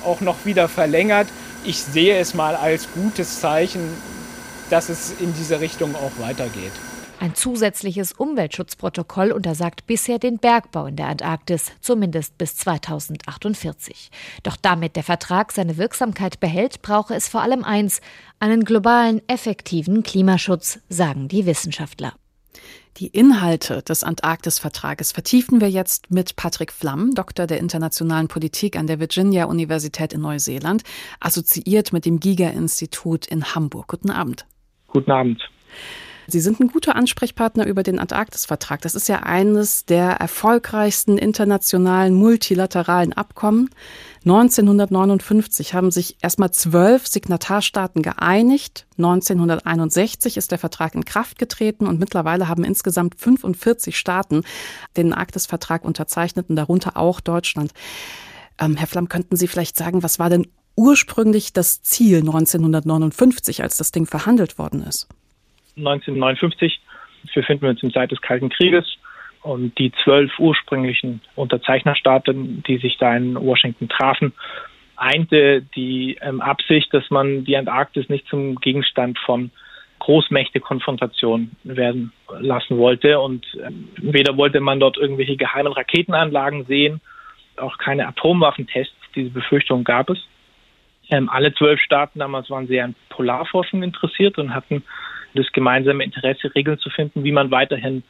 auch noch wieder verlängert. Ich sehe es mal als gutes Zeichen, dass es in diese Richtung auch weitergeht. Ein zusätzliches Umweltschutzprotokoll untersagt bisher den Bergbau in der Antarktis, zumindest bis 2048. Doch damit der Vertrag seine Wirksamkeit behält, brauche es vor allem eins, einen globalen, effektiven Klimaschutz, sagen die Wissenschaftler. Die Inhalte des Antarktis-Vertrages vertiefen wir jetzt mit Patrick Flamm, Doktor der internationalen Politik an der Virginia-Universität in Neuseeland, assoziiert mit dem Giga-Institut in Hamburg. Guten Abend. Guten Abend. Sie sind ein guter Ansprechpartner über den Antarktisvertrag. Das ist ja eines der erfolgreichsten internationalen multilateralen Abkommen. 1959 haben sich erstmal zwölf Signatarstaaten geeinigt. 1961 ist der Vertrag in Kraft getreten und mittlerweile haben insgesamt 45 Staaten den Arktisvertrag unterzeichnet und darunter auch Deutschland. Ähm, Herr Flamm, könnten Sie vielleicht sagen, was war denn ursprünglich das Ziel 1959, als das Ding verhandelt worden ist? 1959 befinden wir uns in Zeit des Kalten Krieges und die zwölf ursprünglichen Unterzeichnerstaaten, die sich da in Washington trafen, einte die ähm, Absicht, dass man die Antarktis nicht zum Gegenstand von Großmächte-Konfrontation werden lassen wollte. Und ähm, weder wollte man dort irgendwelche geheimen Raketenanlagen sehen, auch keine Atomwaffentests. Diese Befürchtung gab es. Ähm, alle zwölf Staaten damals waren sehr an Polarforschung interessiert und hatten das gemeinsame Interesse, Regeln zu finden, wie man weiterhin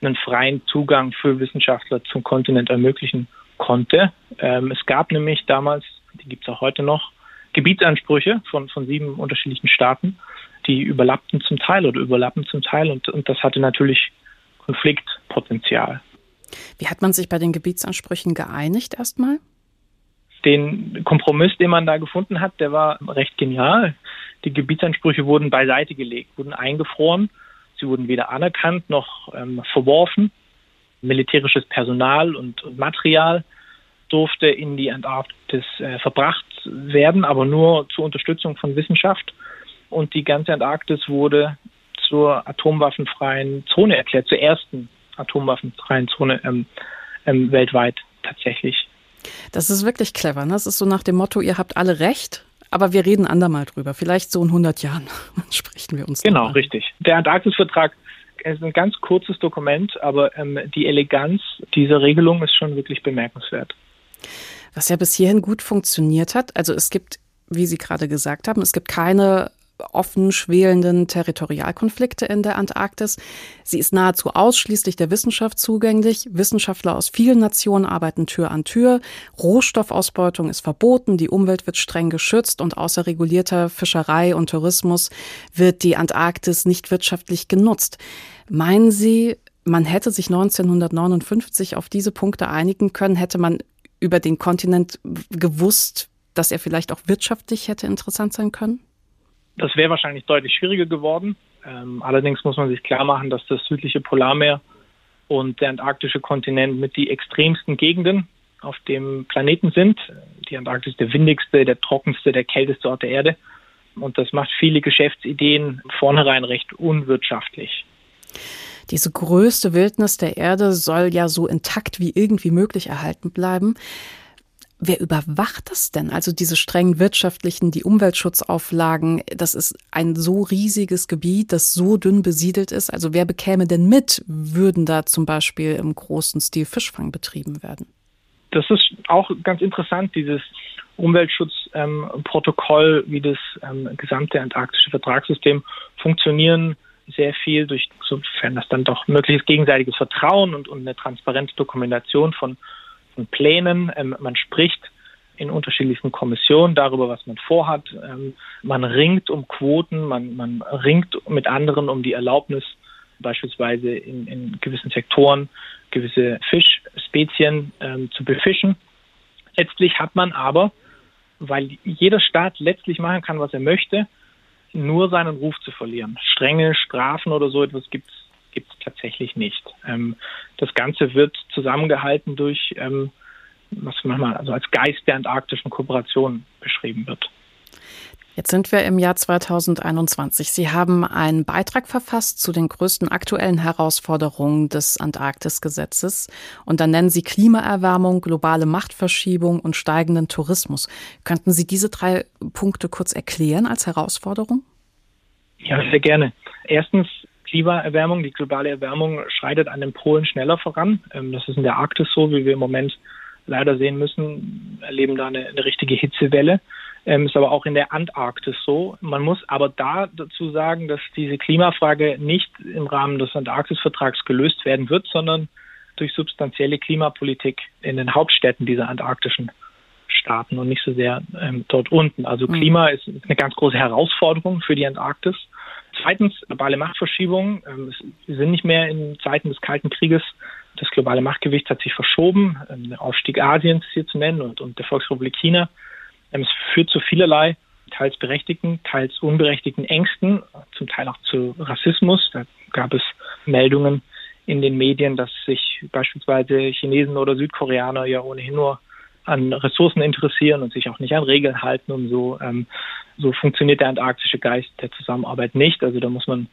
einen freien Zugang für Wissenschaftler zum Kontinent ermöglichen konnte. Ähm, es gab nämlich damals, die gibt es auch heute noch, Gebietsansprüche von, von sieben unterschiedlichen Staaten, die überlappten zum Teil oder überlappen zum Teil und, und das hatte natürlich Konfliktpotenzial. Wie hat man sich bei den Gebietsansprüchen geeinigt erstmal? Den Kompromiss, den man da gefunden hat, der war recht genial. Die Gebietsansprüche wurden beiseite gelegt, wurden eingefroren. Sie wurden weder anerkannt noch ähm, verworfen. Militärisches Personal und, und, Material durfte in die Antarktis äh, verbracht werden, aber nur zur Unterstützung von Wissenschaft. Und die ganze Antarktis wurde zur atomwaffenfreien Zone erklärt, zur ersten atomwaffenfreien Zone ähm, ähm, weltweit tatsächlich. Das ist wirklich clever. Ne? Das ist so nach dem Motto, ihr habt alle recht aber wir reden andermal drüber. Vielleicht so in 100 Jahren sprechen wir uns. Genau, richtig. Der Antarktisvertrag ist ein ganz kurzes Dokument, aber ähm, die Eleganz dieser Regelung ist schon wirklich bemerkenswert. Was ja bis hierhin gut funktioniert hat, also es gibt, wie Sie gerade gesagt haben, es gibt keine offen schwelenden Territorialkonflikte in der Antarktis. Sie ist nahezu ausschließlich der Wissenschaft zugänglich. Wissenschaftler aus vielen Nationen arbeiten Tür an Tür. Rohstoffausbeutung ist verboten, die Umwelt wird streng geschützt und außer regulierter Fischerei und Tourismus wird die Antarktis nicht wirtschaftlich genutzt. Meinen Sie, man hätte sich 1959 auf diese Punkte einigen können, hätte man über den Kontinent gewusst, dass er vielleicht auch wirtschaftlich hätte interessant sein können? Das wäre wahrscheinlich deutlich schwieriger geworden. Ähm, allerdings muss man sich klar machen, dass das südliche Polarmeer und der antarktische Kontinent mit die extremsten Gegenden auf dem Planeten sind. Die Antarktis ist der windigste, der trockenste, der kälteste Ort der Erde. Und das macht viele Geschäftsideen vornherein recht unwirtschaftlich. Diese größte Wildnis der Erde soll ja so intakt wie irgendwie möglich erhalten bleiben. Wer überwacht das denn? Also diese strengen wirtschaftlichen, die Umweltschutzauflagen, das ist ein so riesiges Gebiet, das so dünn besiedelt ist. Also wer bekäme denn mit, würden da zum Beispiel im großen Stil Fischfang betrieben werden? Das ist auch ganz interessant, dieses Umweltschutzprotokoll, ähm, wie das ähm, gesamte antarktische Vertragssystem funktionieren sehr viel durch, sofern das dann doch mögliches gegenseitiges Vertrauen und, und eine transparente Dokumentation von und Plänen. Ähm, man spricht in unterschiedlichsten Kommissionen darüber, was man vorhat. Ähm, man ringt um Quoten, man, man ringt mit anderen um die Erlaubnis, beispielsweise in, in gewissen Sektoren gewisse Fischspezien ähm, zu befischen. Letztlich hat man aber, weil jeder Staat letztlich machen kann, was er möchte, nur seinen Ruf zu verlieren. Strenge Strafen oder so etwas gibt es gibt es tatsächlich nicht. Ähm, das Ganze wird zusammengehalten durch, ähm, was manchmal also als Geist der antarktischen Kooperation beschrieben wird. Jetzt sind wir im Jahr 2021. Sie haben einen Beitrag verfasst zu den größten aktuellen Herausforderungen des Antarktisgesetzes und dann nennen Sie Klimaerwärmung, globale Machtverschiebung und steigenden Tourismus. Könnten Sie diese drei Punkte kurz erklären als Herausforderung? Ja, sehr gerne. Erstens Klimaerwärmung, die globale Erwärmung schreitet an den Polen schneller voran. Ähm, das ist in der Arktis so, wie wir im Moment leider sehen müssen, erleben da eine, eine richtige Hitzewelle. Ähm, ist aber auch in der Antarktis so. Man muss aber da dazu sagen, dass diese Klimafrage nicht im Rahmen des Antarktisvertrags gelöst werden wird, sondern durch substanzielle Klimapolitik in den Hauptstädten dieser antarktischen Staaten und nicht so sehr ähm, dort unten. Also mhm. Klima ist eine ganz große Herausforderung für die Antarktis. Zweitens, globale Machtverschiebung. Ähm, wir sind nicht mehr in Zeiten des Kalten Krieges. Das globale Machtgewicht hat sich verschoben. Ähm, der Aufstieg Asiens hier zu nennen und, und der Volksrepublik China. Ähm, es führt zu vielerlei, teils berechtigten, teils unberechtigten Ängsten, zum Teil auch zu Rassismus. Da gab es Meldungen in den Medien, dass sich beispielsweise Chinesen oder Südkoreaner ja ohnehin nur an Ressourcen interessieren und sich auch nicht an Regeln halten und so. Ähm, so funktioniert der antarktische Geist der Zusammenarbeit nicht. Also da muss man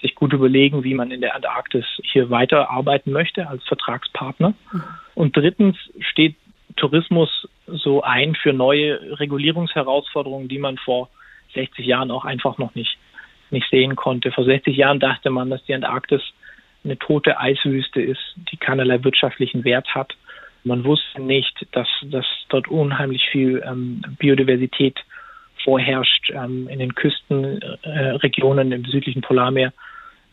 sich gut überlegen, wie man in der Antarktis hier weiterarbeiten möchte als Vertragspartner. Mhm. Und drittens steht Tourismus so ein für neue Regulierungsherausforderungen, die man vor 60 Jahren auch einfach noch nicht, nicht sehen konnte. Vor 60 Jahren dachte man, dass die Antarktis eine tote Eiswüste ist, die keinerlei wirtschaftlichen Wert hat. Man wusste nicht, dass, dass dort unheimlich viel ähm, Biodiversität vorherrscht ähm, in den Küstenregionen äh, im südlichen Polarmeer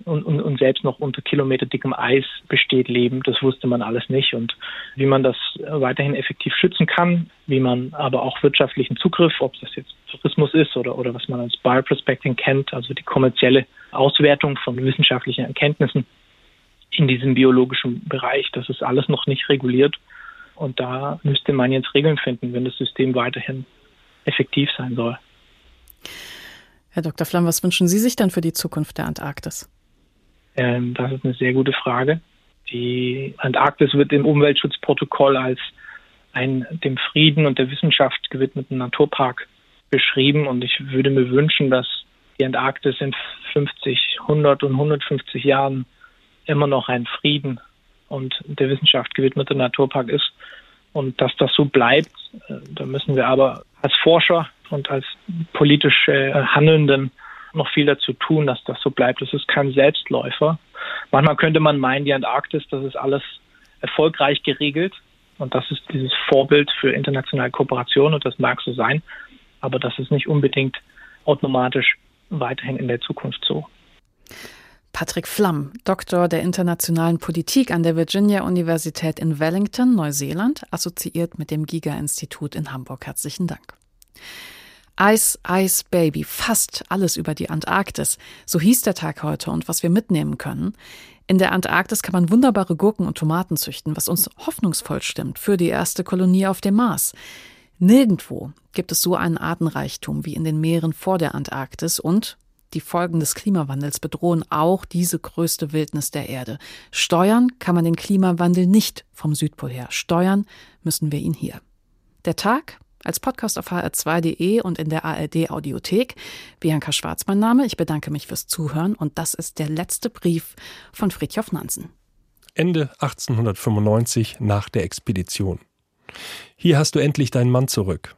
und, und, und selbst noch unter kilometerdickem Eis besteht Leben. Das wusste man alles nicht. Und wie man das weiterhin effektiv schützen kann, wie man aber auch wirtschaftlichen Zugriff, ob das jetzt Tourismus ist oder, oder was man als Bioprospecting kennt, also die kommerzielle Auswertung von wissenschaftlichen Erkenntnissen in diesem biologischen Bereich, das ist alles noch nicht reguliert. Und da müsste man jetzt Regeln finden, wenn das System weiterhin effektiv sein soll. Herr Dr. Flamm, was wünschen Sie sich denn für die Zukunft der Antarktis? Ähm, das ist eine sehr gute Frage. Die Antarktis wird im Umweltschutzprotokoll als ein dem Frieden und der Wissenschaft gewidmeten Naturpark beschrieben und ich würde mir wünschen, dass die Antarktis in 50, 100 und 150 Jahren immer noch ein Frieden und der Wissenschaft gewidmeter Naturpark ist. Und dass das so bleibt, äh, da müssen wir aber als Forscher und als politisch äh, Handelnden noch viel dazu tun, dass das so bleibt. Das ist kein Selbstläufer. Manchmal könnte man meinen, die Antarktis, das ist alles erfolgreich geregelt. Und das ist dieses Vorbild für internationale Kooperation und das mag so sein. Aber das ist nicht unbedingt automatisch weiterhin in der Zukunft so. Patrick Flamm, Doktor der internationalen Politik an der Virginia Universität in Wellington, Neuseeland, assoziiert mit dem Giga-Institut in Hamburg. Herzlichen Dank. Ice, Ice Baby, fast alles über die Antarktis. So hieß der Tag heute und was wir mitnehmen können. In der Antarktis kann man wunderbare Gurken und Tomaten züchten, was uns hoffnungsvoll stimmt für die erste Kolonie auf dem Mars. Nirgendwo gibt es so einen Artenreichtum wie in den Meeren vor der Antarktis und die Folgen des Klimawandels bedrohen auch diese größte Wildnis der Erde. Steuern kann man den Klimawandel nicht vom Südpol her. Steuern müssen wir ihn hier. Der Tag als Podcast auf hr2.de und in der ARD Audiothek. Bianca Schwarz mein Name. Ich bedanke mich fürs Zuhören und das ist der letzte Brief von Fridtjof Nansen. Ende 1895 nach der Expedition. Hier hast du endlich deinen Mann zurück.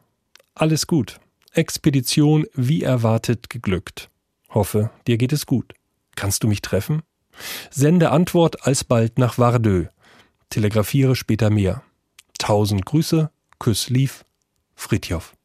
Alles gut. Expedition wie erwartet geglückt. Hoffe, dir geht es gut. Kannst du mich treffen? Sende Antwort alsbald nach Vardö. Telegrafiere später mehr. Tausend Grüße, Küss lief, Fritjof.